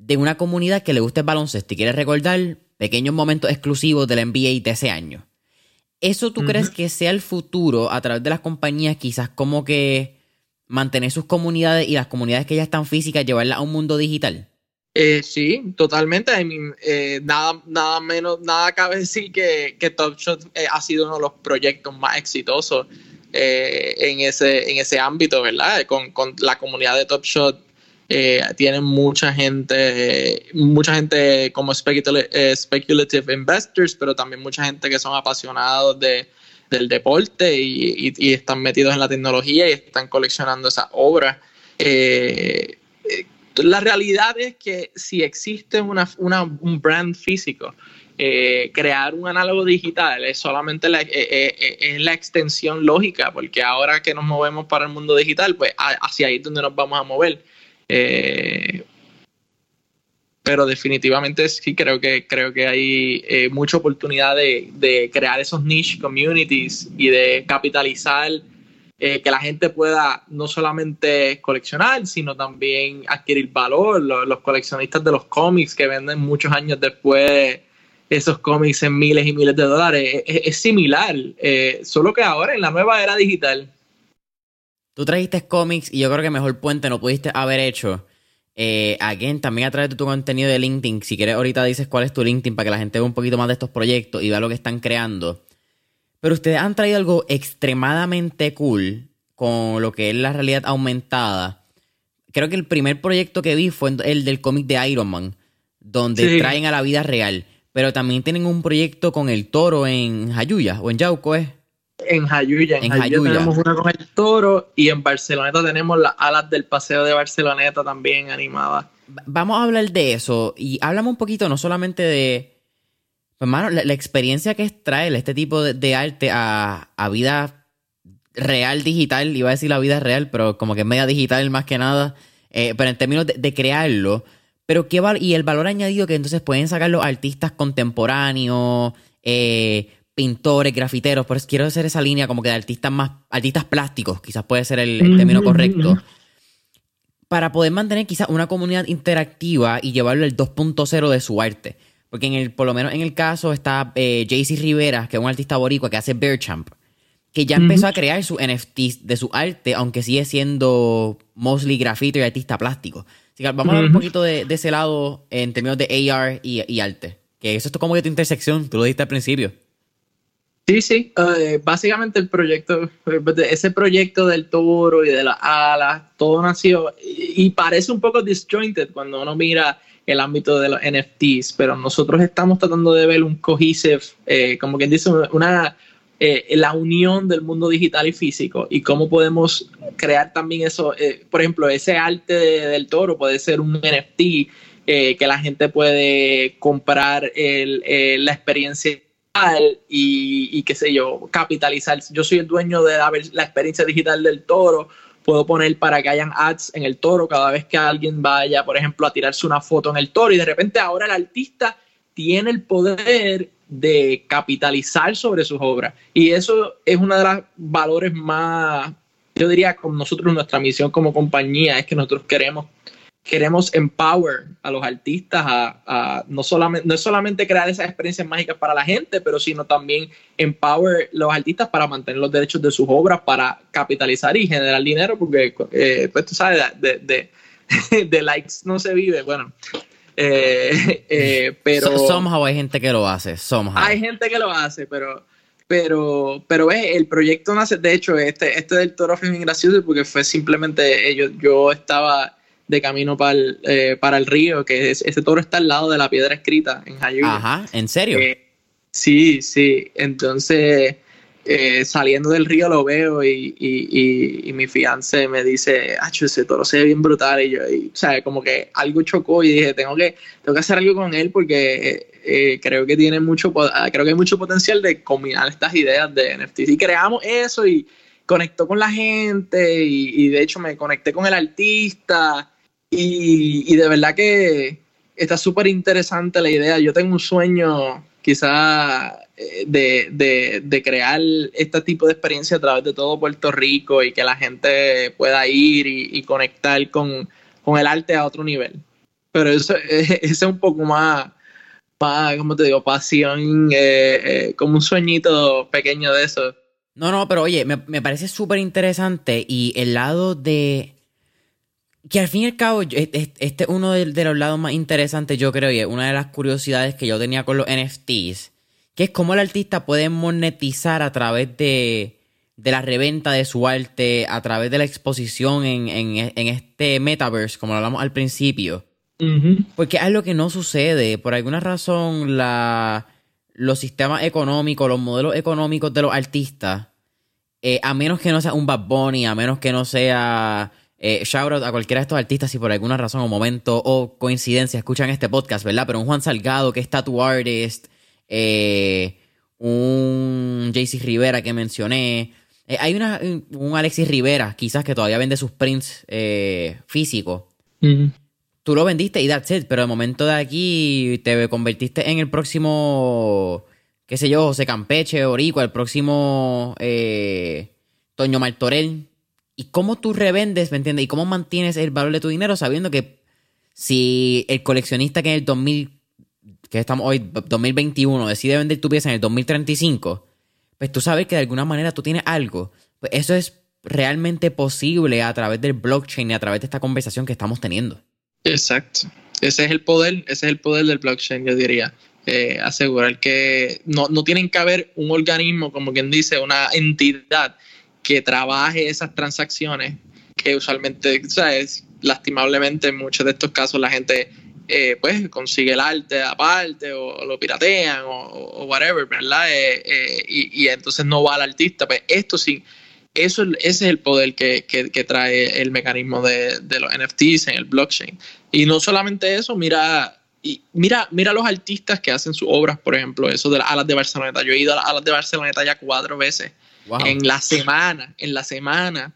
de una comunidad que le gusta el baloncesto y quiere recordar pequeños momentos exclusivos del NBA de ese año. ¿Eso tú crees que sea el futuro a través de las compañías, quizás como que mantener sus comunidades y las comunidades que ya están físicas, llevarlas a un mundo digital? Eh, sí, totalmente. Eh, nada, nada menos, nada cabe decir que, que Top Shot eh, ha sido uno de los proyectos más exitosos en, ese, en ese ámbito, ¿verdad? Con, con la comunidad de Top Shot eh, tienen mucha gente, mucha gente como eh, speculative, investors, pero también mucha gente que son apasionados de, del deporte y, están metidos en la tecnología y están coleccionando esas obras. Eh, la realidad es que si existe una, un brand físico, crear un análogo digital es solamente la, es la extensión lógica, porque ahora que nos movemos para el mundo digital, pues hacia ahí es donde nos vamos a mover. Eh, pero definitivamente sí creo que creo que hay eh, mucha oportunidad de, crear esos niche communities y de capitalizar eh, que la gente pueda no solamente coleccionar sino también adquirir valor los, coleccionistas de los cómics que venden muchos años después esos cómics en miles y miles de dólares es, similar solo que ahora en la nueva era digital Tú trajiste cómics y yo creo que mejor puente no pudiste haber hecho. Eh, again, también a través de tu contenido de LinkedIn. Si quieres, ahorita dices cuál es tu LinkedIn para que la gente vea un poquito más de estos proyectos y vea lo que están creando. Pero ustedes han traído algo extremadamente cool con lo que es la realidad aumentada. Creo que el primer proyecto que vi fue el del cómic de Iron Man, donde traen a la vida real. Pero también tienen un proyecto con el toro en Jayuya o en Yauco, ¿eh? en Jayuya. En, Jayuya, tenemos una con el toro y en Barceloneta tenemos las alas del paseo de Barceloneta también animadas. Vamos a hablar de eso y hablamos un poquito no solamente de, pues, la, experiencia que es traer este tipo de, arte a, vida real digital, iba a decir la vida real, pero como que es media digital más que nada, eh, pero en términos de, crearlo, pero qué y el valor añadido que entonces pueden sacar los artistas contemporáneos, eh, pintores, grafiteros, por eso quiero hacer esa línea como que de artistas más, artistas plásticos, quizás puede ser el, término correcto, para poder mantener quizás una comunidad interactiva y llevarlo al 2.0 de su arte. Porque en el, por lo menos en el caso está eh, JC Rivera, que es un artista boricua que hace Bear Champ, que ya empezó a crear su NFT de su arte, aunque sigue siendo mostly grafito y artista plástico. Así que vamos a hablar un poquito de, ese lado en términos de AR y, y arte. Que eso es como que tu intersección, tú lo dijiste al principio. Sí, sí, eh, básicamente el proyecto, ese proyecto del toro y de las alas, todo nació y, parece un poco disjointed cuando uno mira el ámbito de los NFTs, pero nosotros estamos tratando de ver un cohesive, eh, como quien dice, una, eh, la unión del mundo digital y físico y cómo podemos crear también eso, por ejemplo, ese arte del toro puede ser un NFT que la gente puede comprar la experiencia y, qué sé yo, capitalizar. Yo soy el dueño de la, la, experiencia digital del toro. Puedo poner para que hayan ads en el toro cada vez que alguien vaya, por ejemplo, a tirarse una foto en el toro. Y de repente ahora el artista tiene el poder de capitalizar sobre sus obras. Y eso es uno de los valores más, yo diría, con nosotros, nuestra misión como compañía es que nosotros queremos queremos empower a los artistas a, no solamente no es solamente crear esas experiencias mágicas para la gente, pero sino también empower los artistas para mantener los derechos de sus obras, para capitalizar y generar dinero, porque eh, pues tú sabes, de, de, likes no se vive, bueno. Eh, eh, pero somehow hay gente que lo hace, somehow. Hay gente que lo hace, pero pero, pero el proyecto nace, de hecho, este, este del Toro fue muy gracioso porque fue simplemente, yo, yo estaba de camino para el, eh, para el río, que es, ese toro está al lado de la piedra escrita en Jayuya. Ajá, ¿en serio? Eh, sí, sí. Entonces, eh, saliendo del río lo veo y, y, mi fiance me dice, ah, ese toro se ve bien brutal. Y yo, y, o como que algo chocó y dije, tengo que, tengo que hacer algo con él porque creo que tiene mucho, ah, creo que hay mucho potencial de combinar estas ideas de NFT. Y creamos eso y conectó con la gente y, de hecho me conecté con el artista y, de verdad que está súper interesante la idea. Yo tengo un sueño quizá eh, de, de, crear este tipo de experiencia a través de todo Puerto Rico y que la gente pueda ir y, conectar con, el arte a otro nivel. Pero eso, es un poco más, más, como te digo, pasión, eh, eh, como un sueñito pequeño de eso. No, no, pero oye, me, me parece súper interesante y el lado de... Que al fin y al cabo, este, es uno de, de, los lados más interesantes, yo creo, y es una de las curiosidades que yo tenía con los NFTs que es cómo el artista puede monetizar a través de, la reventa de su arte, a través de la exposición en, este metaverse, como lo hablamos al principio. Porque es algo que no sucede. Por alguna razón, la, los sistemas económicos, los modelos económicos de los artistas, eh, a menos que no sea un Bad Bunny, a menos que no sea eh, shout out a cualquiera de estos artistas si por alguna razón o momento o coincidencia escuchan este podcast, ¿verdad? Pero un Juan Salgado que es tattoo artist, eh, un JC Rivera que mencioné. Eh, hay una, un Alexis Rivera, quizás que todavía vende sus prints eh, físicos. Tú lo vendiste y that's it, pero de momento de aquí te convertiste en el próximo, qué sé yo, José Campeche, Orico, el próximo Toño Martorell. ¿Y cómo tú revendes, me entiendes? ¿Y cómo mantienes el valor de tu dinero sabiendo que si el coleccionista que en el 2000 que estamos hoy, 2021, decide vender tu pieza en el 2035, pues tú sabes que de alguna manera tú tienes algo. Pues eso es realmente posible a través del blockchain y a través de esta conversación que estamos teniendo. Exacto. Ese es el poder, ese es el poder del blockchain, yo diría. Eh, asegurar que no, no tienen que haber un organismo, como quien dice, una entidad que trabaje esas transacciones que usualmente, ¿sabes? lastimablemente en muchos de estos casos la gente eh, pues consigue el arte aparte o, lo piratean o, whatever, ¿verdad? Eh, eh, y, entonces no va al artista. Pues esto sí, eso, ese es el poder que, trae el mecanismo de, los NFTs en el blockchain. Y no solamente eso, mira, y mira, mira los artistas que hacen sus obras, por ejemplo, eso de las alas de Barcelona. Yo he ido a las alas de Barcelona ya cuatro veces en la semana, en la semana,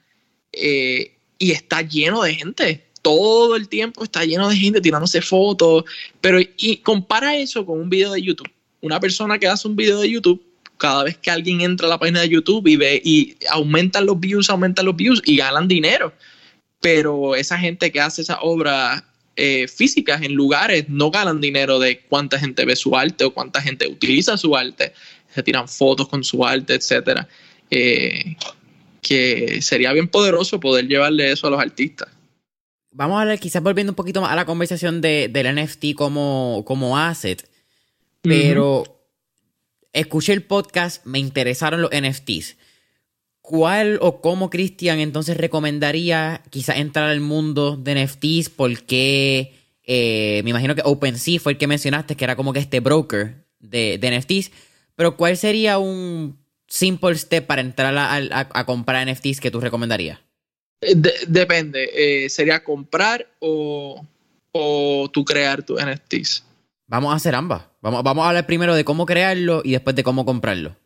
y está lleno de gente todo el tiempo está lleno de gente tirándose fotos, pero y compara eso con un video de YouTube. Una persona que hace un video de YouTube, cada vez que alguien entra a la página de YouTube y ve y aumentan los views, aumentan los views y ganan dinero. Pero esa gente que hace esas obras eh, físicas en lugares no ganan dinero de cuánta gente ve su arte o cuánta gente utiliza su arte. Se tiran fotos con su arte, etcétera. Eh, que sería bien poderoso poder llevarle eso a los artistas vamos a ver, quizás volviendo un poquito más a la conversación de, del NFT como, como asset, pero escuché el podcast, me interesaron los NFTs. ¿Cuál o cómo Cristian entonces recomendaría quizás entrar al mundo de NFTs? Porque eh, me imagino que OpenSea fue el que mencionaste, que era como que este broker de, de NFTs, pero ¿cuál sería un simple step para entrar a, a comprar NFTs que tú recomendarías? Depende, eh, ¿sería comprar o, o tú crear tus NFTs? Vamos a hacer ambas. Vamos, vamos a hablar primero de cómo crearlo y después de cómo comprarlo.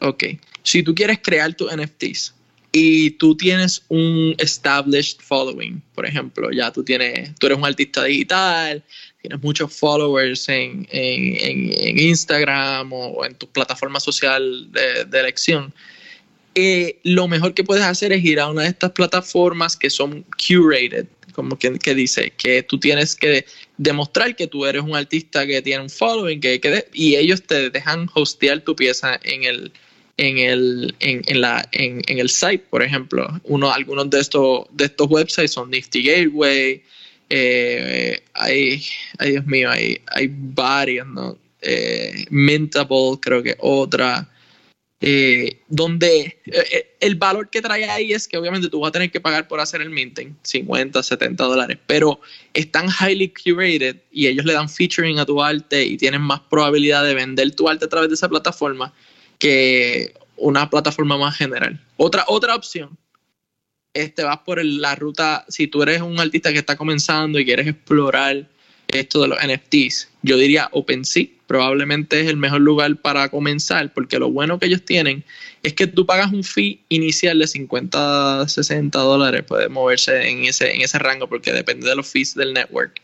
Ok, si tú quieres crear tus NFTs y tú tienes un established following, por ejemplo, ya tú tienes, tú eres un artista digital, tienes muchos followers en, en, Instagram o en tu plataforma social de elección, eh, lo mejor que puedes hacer es ir a una de estas plataformas que son curated, como que, dice, que tú tienes que demostrar que tú eres un artista que tiene un following, que, y ellos te dejan hostear tu pieza en el, en el, en, la, en, el site, por ejemplo. Uno, algunos de estos, de estos websites son Nifty Gateway, eh, hay, ay Dios mío, hay, hay varios, ¿no? Eh, Mintable, creo que otra. Eh, donde eh, eh, el valor que trae ahí es que obviamente tú vas a tener que pagar por hacer el minting, 50, 70 dólares, pero están highly curated y ellos le dan featuring a tu arte y tienen más probabilidad de vender tu arte a través de esa plataforma que una plataforma más general. Otra, otra opción este, vas por la ruta, si tú eres un artista que está comenzando y quieres explorar esto de los NFTs, yo diría OpenSea, probablemente es el mejor lugar para comenzar, porque lo bueno que ellos tienen es que tú pagas un fee inicial de 50, 60 dólares, puede moverse en ese, en ese rango, porque depende de los fees del network.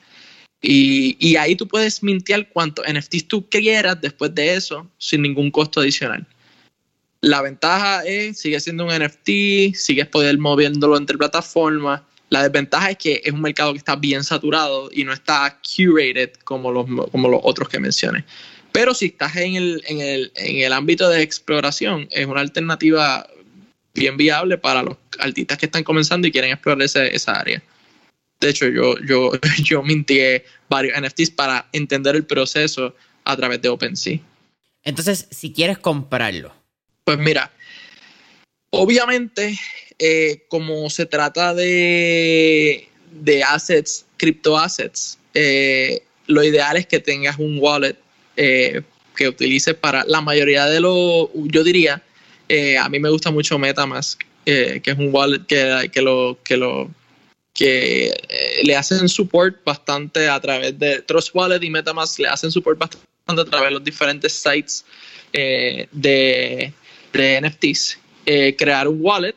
Y, y ahí tú puedes mintear cuántos NFTs tú quieras después de eso, sin ningún costo adicional. La ventaja es, sigue siendo un NFT, sigues poder moviéndolo entre plataformas. La desventaja es que es un mercado que está bien saturado y no está curated como los, como los otros que mencioné. Pero si estás en el, en, el, en el ámbito de exploración, es una alternativa bien viable para los artistas que están comenzando y quieren explorar esa área. De hecho, yo, yo, yo mintié varios NFTs para entender el proceso a través de OpenSea. Entonces, si quieres comprarlo, pues mira, obviamente, eh, como se trata de, de assets, criptoassets, eh, lo ideal es que tengas un wallet eh, que utilices para la mayoría de los, yo diría, a mí me gusta mucho MetaMask, que es un wallet que, que lo, que lo que le hacen support bastante a través de Trust Wallet y MetaMask le hacen support bastante a través de los diferentes sites de, de NFTs, eh, crear un wallet,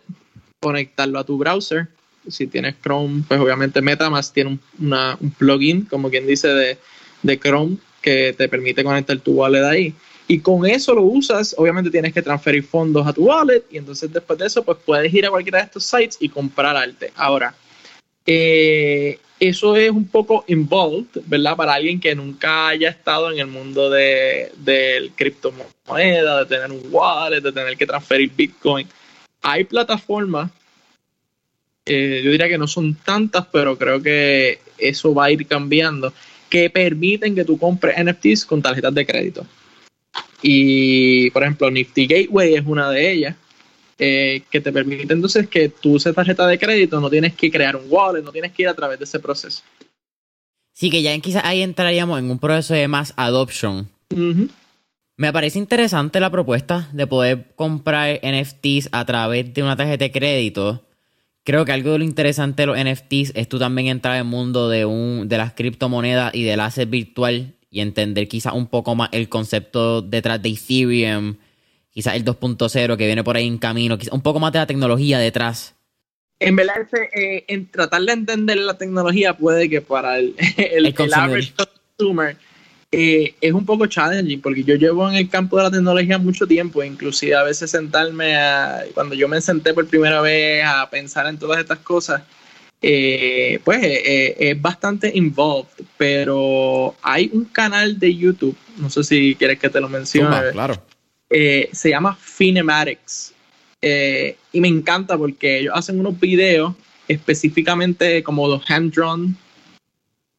conectarlo a tu browser. Si tienes Chrome, pues obviamente MetaMask tiene un, plugin, como quien dice, de, de Chrome que te permite conectar tu wallet ahí. Y con eso lo usas, obviamente tienes que transferir fondos a tu wallet y entonces después de eso pues puedes ir a cualquiera de estos sites y comprar arte. Ahora, eh, eso es un poco involved, ¿verdad? Para alguien que nunca haya estado en el mundo de, del criptomoneda, de tener un wallet, de tener que transferir Bitcoin. Hay plataformas, eh, yo diría que no son tantas, pero creo que eso va a ir cambiando, que permiten que tú compres NFTs con tarjetas de crédito. Y, por ejemplo, Nifty Gateway es una de ellas eh, que te permite entonces que tú uses tarjeta de crédito, no tienes que crear un wallet, no tienes que ir a través de ese proceso. Sí, que ya quizás ahí entraríamos en un proceso de más adoption. Me parece interesante la propuesta de poder comprar NFTs a través de una tarjeta de crédito. Creo que algo de lo interesante de los NFTs es tú también entrar en el mundo de, un, de las criptomonedas y del asset virtual y entender quizás un poco más el concepto detrás de Ethereum quizás el 2.0 que viene por ahí en camino, quizás un poco más de la tecnología detrás. En verdad, eh, en tratar de entender la tecnología puede que para el, el, average consumer eh, es un poco challenging, porque yo llevo en el campo de la tecnología mucho tiempo, inclusive a veces sentarme a, cuando yo me senté por primera vez a pensar en todas estas cosas, eh, pues es bastante involved, pero hay un canal de YouTube, no sé si quieres que te lo mencione. claro eh, se llama Finematics. Eh, y me encanta porque ellos hacen unos videos específicamente como los hand-drawn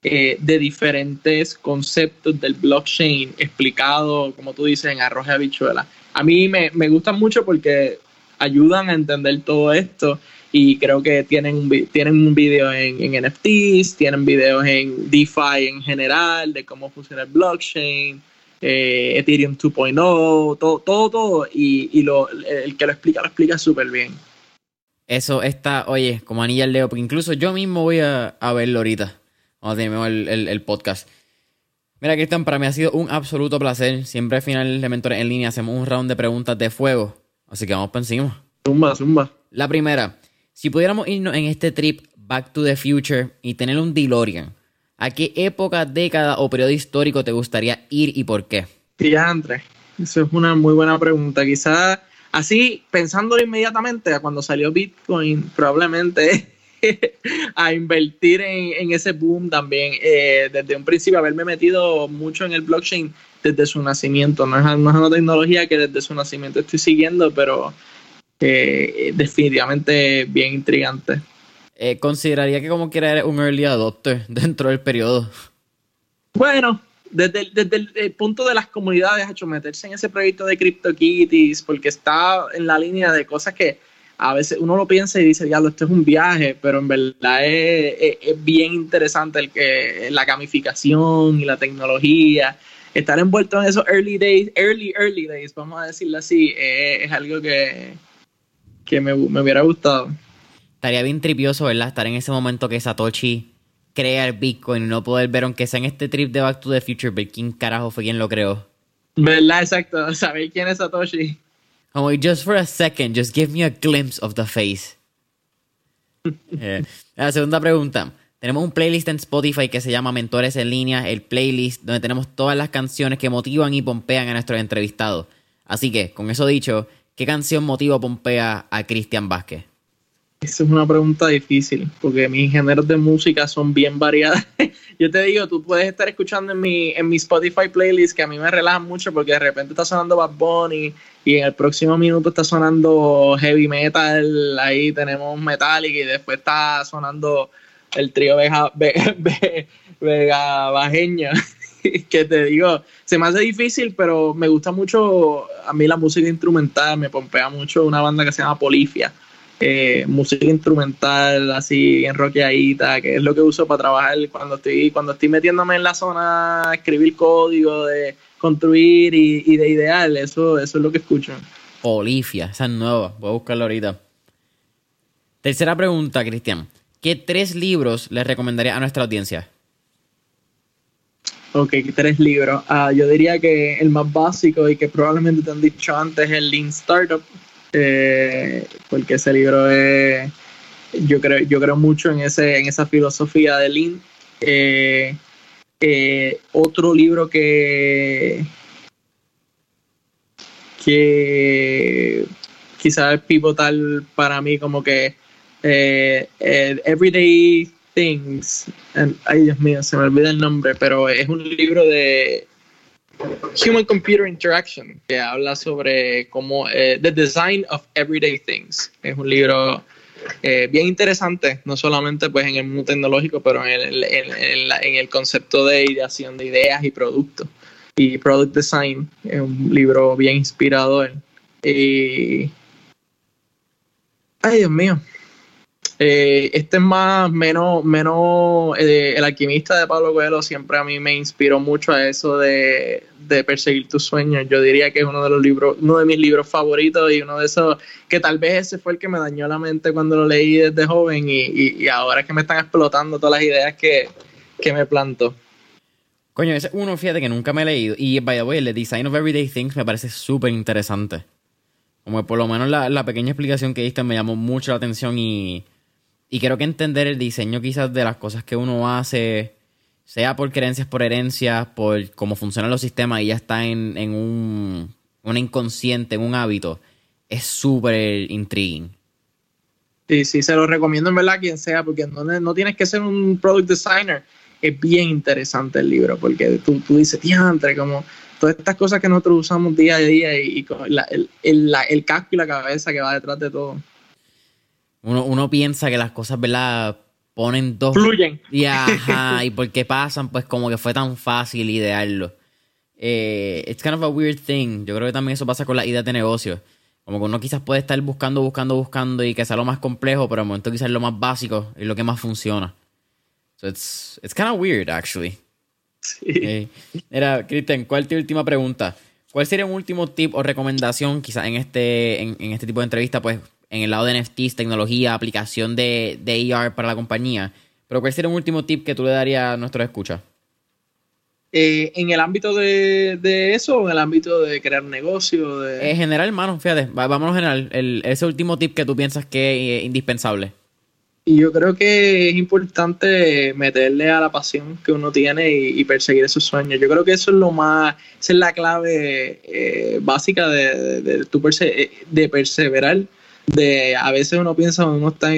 eh, de diferentes conceptos del blockchain explicado, como tú dices, en arroz y habichuela. A mí me, me gustan mucho porque ayudan a entender todo esto y creo que tienen, tienen un video en, en, NFTs, tienen videos en DeFi en general, de cómo funciona el blockchain, eh, Ethereum 2.0, todo, todo, todo, y, lo, el que lo explica, lo explica súper bien. Eso está, oye, como anilla al leo, porque incluso yo mismo voy a, verlo ahorita, cuando tenemos el, el, podcast. Mira, Cristian, para mí ha sido un absoluto placer. Siempre al final de Mentores en Línea hacemos un round de preguntas de fuego. Así que vamos para encima. Zumba, zumba. La primera, si pudiéramos irnos en este trip Back to the Future y tener un DeLorean, ¿A qué época, década o periodo histórico te gustaría ir y por qué? Andrés, eso es una muy buena pregunta. Quizás así, pensándolo inmediatamente, a cuando salió Bitcoin, probablemente a invertir en, ese boom también. Eh, desde un principio, haberme metido mucho en el blockchain desde su nacimiento. No es, una tecnología que desde su nacimiento estoy siguiendo, pero eh, definitivamente bien intrigante. Eh, consideraría que como quiera eres un early adopter dentro del periodo. Bueno, desde el, desde el, punto de las comunidades, hecho meterse en ese proyecto de CryptoKitties, porque está en la línea de cosas que a veces uno lo piensa y dice, ya, esto es un viaje, pero en verdad es, bien interesante el que la gamificación y la tecnología. estar envuelto en esos early days, early, early days, vamos a decirlo así, eh, es algo que, que me, me, hubiera gustado. Estaría bien tripioso, ¿verdad? Estar en ese momento que Satoshi crea el Bitcoin y no poder ver, aunque sea en este trip de Back to the Future, ver quién carajo fue quien lo creó. ¿Verdad? Exacto. ¿Sabéis quién es Satoshi? Como, just for a second, just give me a glimpse of the face. Eh, la segunda pregunta. Tenemos un playlist en Spotify que se llama Mentores en línea, el playlist donde tenemos todas las canciones que motivan y pompean a nuestros entrevistados. Así que, con eso dicho, ¿qué canción motiva o pompea a Cristian Vázquez? Esa es una pregunta difícil, porque mis géneros de música son bien variados. Yo te digo, tú puedes estar escuchando en mi, en mi Spotify playlist, que a mí me relaja mucho, porque de repente está sonando Bad Bunny, y en el próximo minuto está sonando heavy metal, ahí tenemos Metallica, y después está sonando el trío Vega, Vega, que te digo, se me hace difícil, pero me gusta mucho, a mí la música instrumental, me pompea mucho una banda que se llama Polifia eh, música instrumental así en rockeadita, que es lo que uso para trabajar cuando estoy, cuando estoy metiéndome en la zona, escribir código, de construir y, de ideal, eso, eso es lo que escucho. Olifia, esa es nueva, voy a buscarla ahorita. Tercera pregunta, Cristian. ¿Qué tres libros les recomendaría a nuestra audiencia? Ok, tres libros. Ah, yo diría que el más básico y que probablemente te han dicho antes es el Lean Startup eh, porque ese libro es, yo creo, yo creo mucho en, ese, en esa filosofía de Lean. Eh, eh, otro libro que, que quizás es pivotal para mí, como que Everyday Things, ay Dios mío, se me olvida el nombre, pero es un libro de Human Computer Interaction, que habla sobre cómo eh, The Design of Everyday Things. Es un libro eh, bien interesante, no solamente pues en el mundo tecnológico, pero en el, en, el, concepto de ideación de ideas y productos. Y Product Design es un libro bien inspirador. Y... Ay, Dios mío. Eh, este es más, menos, menos, eh, el alquimista de Pablo Coelho siempre a mí me inspiró mucho a eso de, perseguir tus sueños. Yo diría que es uno de los libros, uno de mis libros favoritos y uno de esos que tal vez ese fue el que me dañó la mente cuando lo leí desde joven y, y, ahora es que me están explotando todas las ideas que, me planto. Coño, ese uno, fíjate que nunca me he leído. Y by the way, el Design of Everyday Things me parece súper interesante. Como por lo menos la, la pequeña explicación que diste me llamó mucho la atención y y creo que entender el diseño quizás de las cosas que uno hace, sea por creencias, por herencias, por cómo funcionan los sistemas y ya está en, en un inconsciente, en un hábito, es súper intriguing. Sí, sí, se lo recomiendo en verdad a quien sea, porque no, no tienes que ser un product designer. Es bien interesante el libro, porque tú, tú dices, diantre, como todas estas cosas que nosotros usamos día a día y, el, el, el casco y la cabeza que va detrás de todo. Uno, piensa que las cosas, ¿verdad? Ponen dos. Fluyen. Y ajá, y porque pasan, pues como que fue tan fácil idearlo. Eh, it's kind of a weird thing. Yo creo que también eso pasa con las ideas de negocio. Como que uno quizás puede estar buscando, buscando, buscando y que sea lo más complejo, pero al momento quizás lo más básico es lo que más funciona. So it's, it's kind of weird, actually. Sí. Era, Cristian, ¿cuál es tu última pregunta? ¿Cuál sería un último tip o recomendación, quizás en este, en, en este tipo de entrevista, pues en el lado de NFTs, tecnología, aplicación de, de AR para la compañía. Pero ¿cuál sería un último tip que tú le darías a nuestros escuchas? Eh, ¿En el ámbito de, eso o en el ámbito de crear negocio? De... En general, hermano, fíjate, vámonos general. El, ese último tip que tú piensas que es indispensable. Y yo creo que es importante meterle a la pasión que uno tiene y, perseguir esos sueños. Yo creo que eso es lo más, esa es la clave eh, básica de, de, de, de perseverar de a veces uno piensa, uno está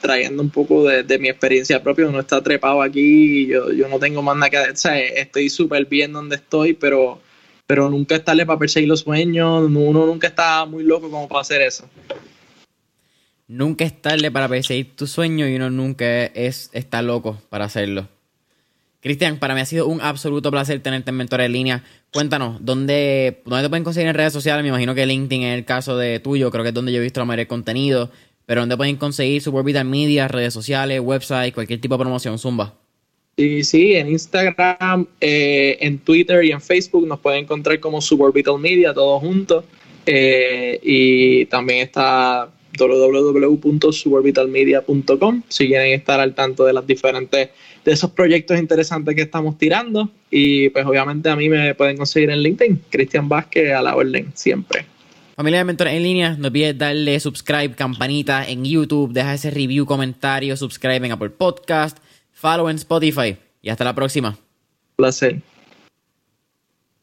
trayendo un poco de, mi experiencia propia, uno está trepado aquí, yo, yo no tengo más nada que o sea, estoy súper bien donde estoy, pero, pero nunca estarle para perseguir los sueños, uno nunca está muy loco como para hacer eso. Nunca estarle para perseguir tu sueño y uno nunca es, está loco para hacerlo. Cristian, para mí ha sido un absoluto placer tenerte en Mentor en Línea. Cuéntanos, ¿dónde, ¿dónde te pueden conseguir en redes sociales? Me imagino que LinkedIn es el caso de tuyo, creo que es donde yo he visto la mayoría de contenido. Pero ¿dónde pueden conseguir su Vital Media, redes sociales, website, cualquier tipo de promoción, Zumba? Sí, sí, en Instagram, eh, en Twitter y en Facebook nos pueden encontrar como Suborbital Media, todos juntos. Eh, y también está www.suborbitalmedia.com si quieren estar al tanto de las diferentes de esos proyectos interesantes que estamos tirando y pues obviamente a mí me pueden conseguir en LinkedIn Cristian Vázquez a la orden siempre Familia de Mentores en línea, no olvides darle subscribe, campanita en YouTube, deja ese review, comentario, subscribe en Apple Podcast, follow en Spotify y hasta la próxima. Placer.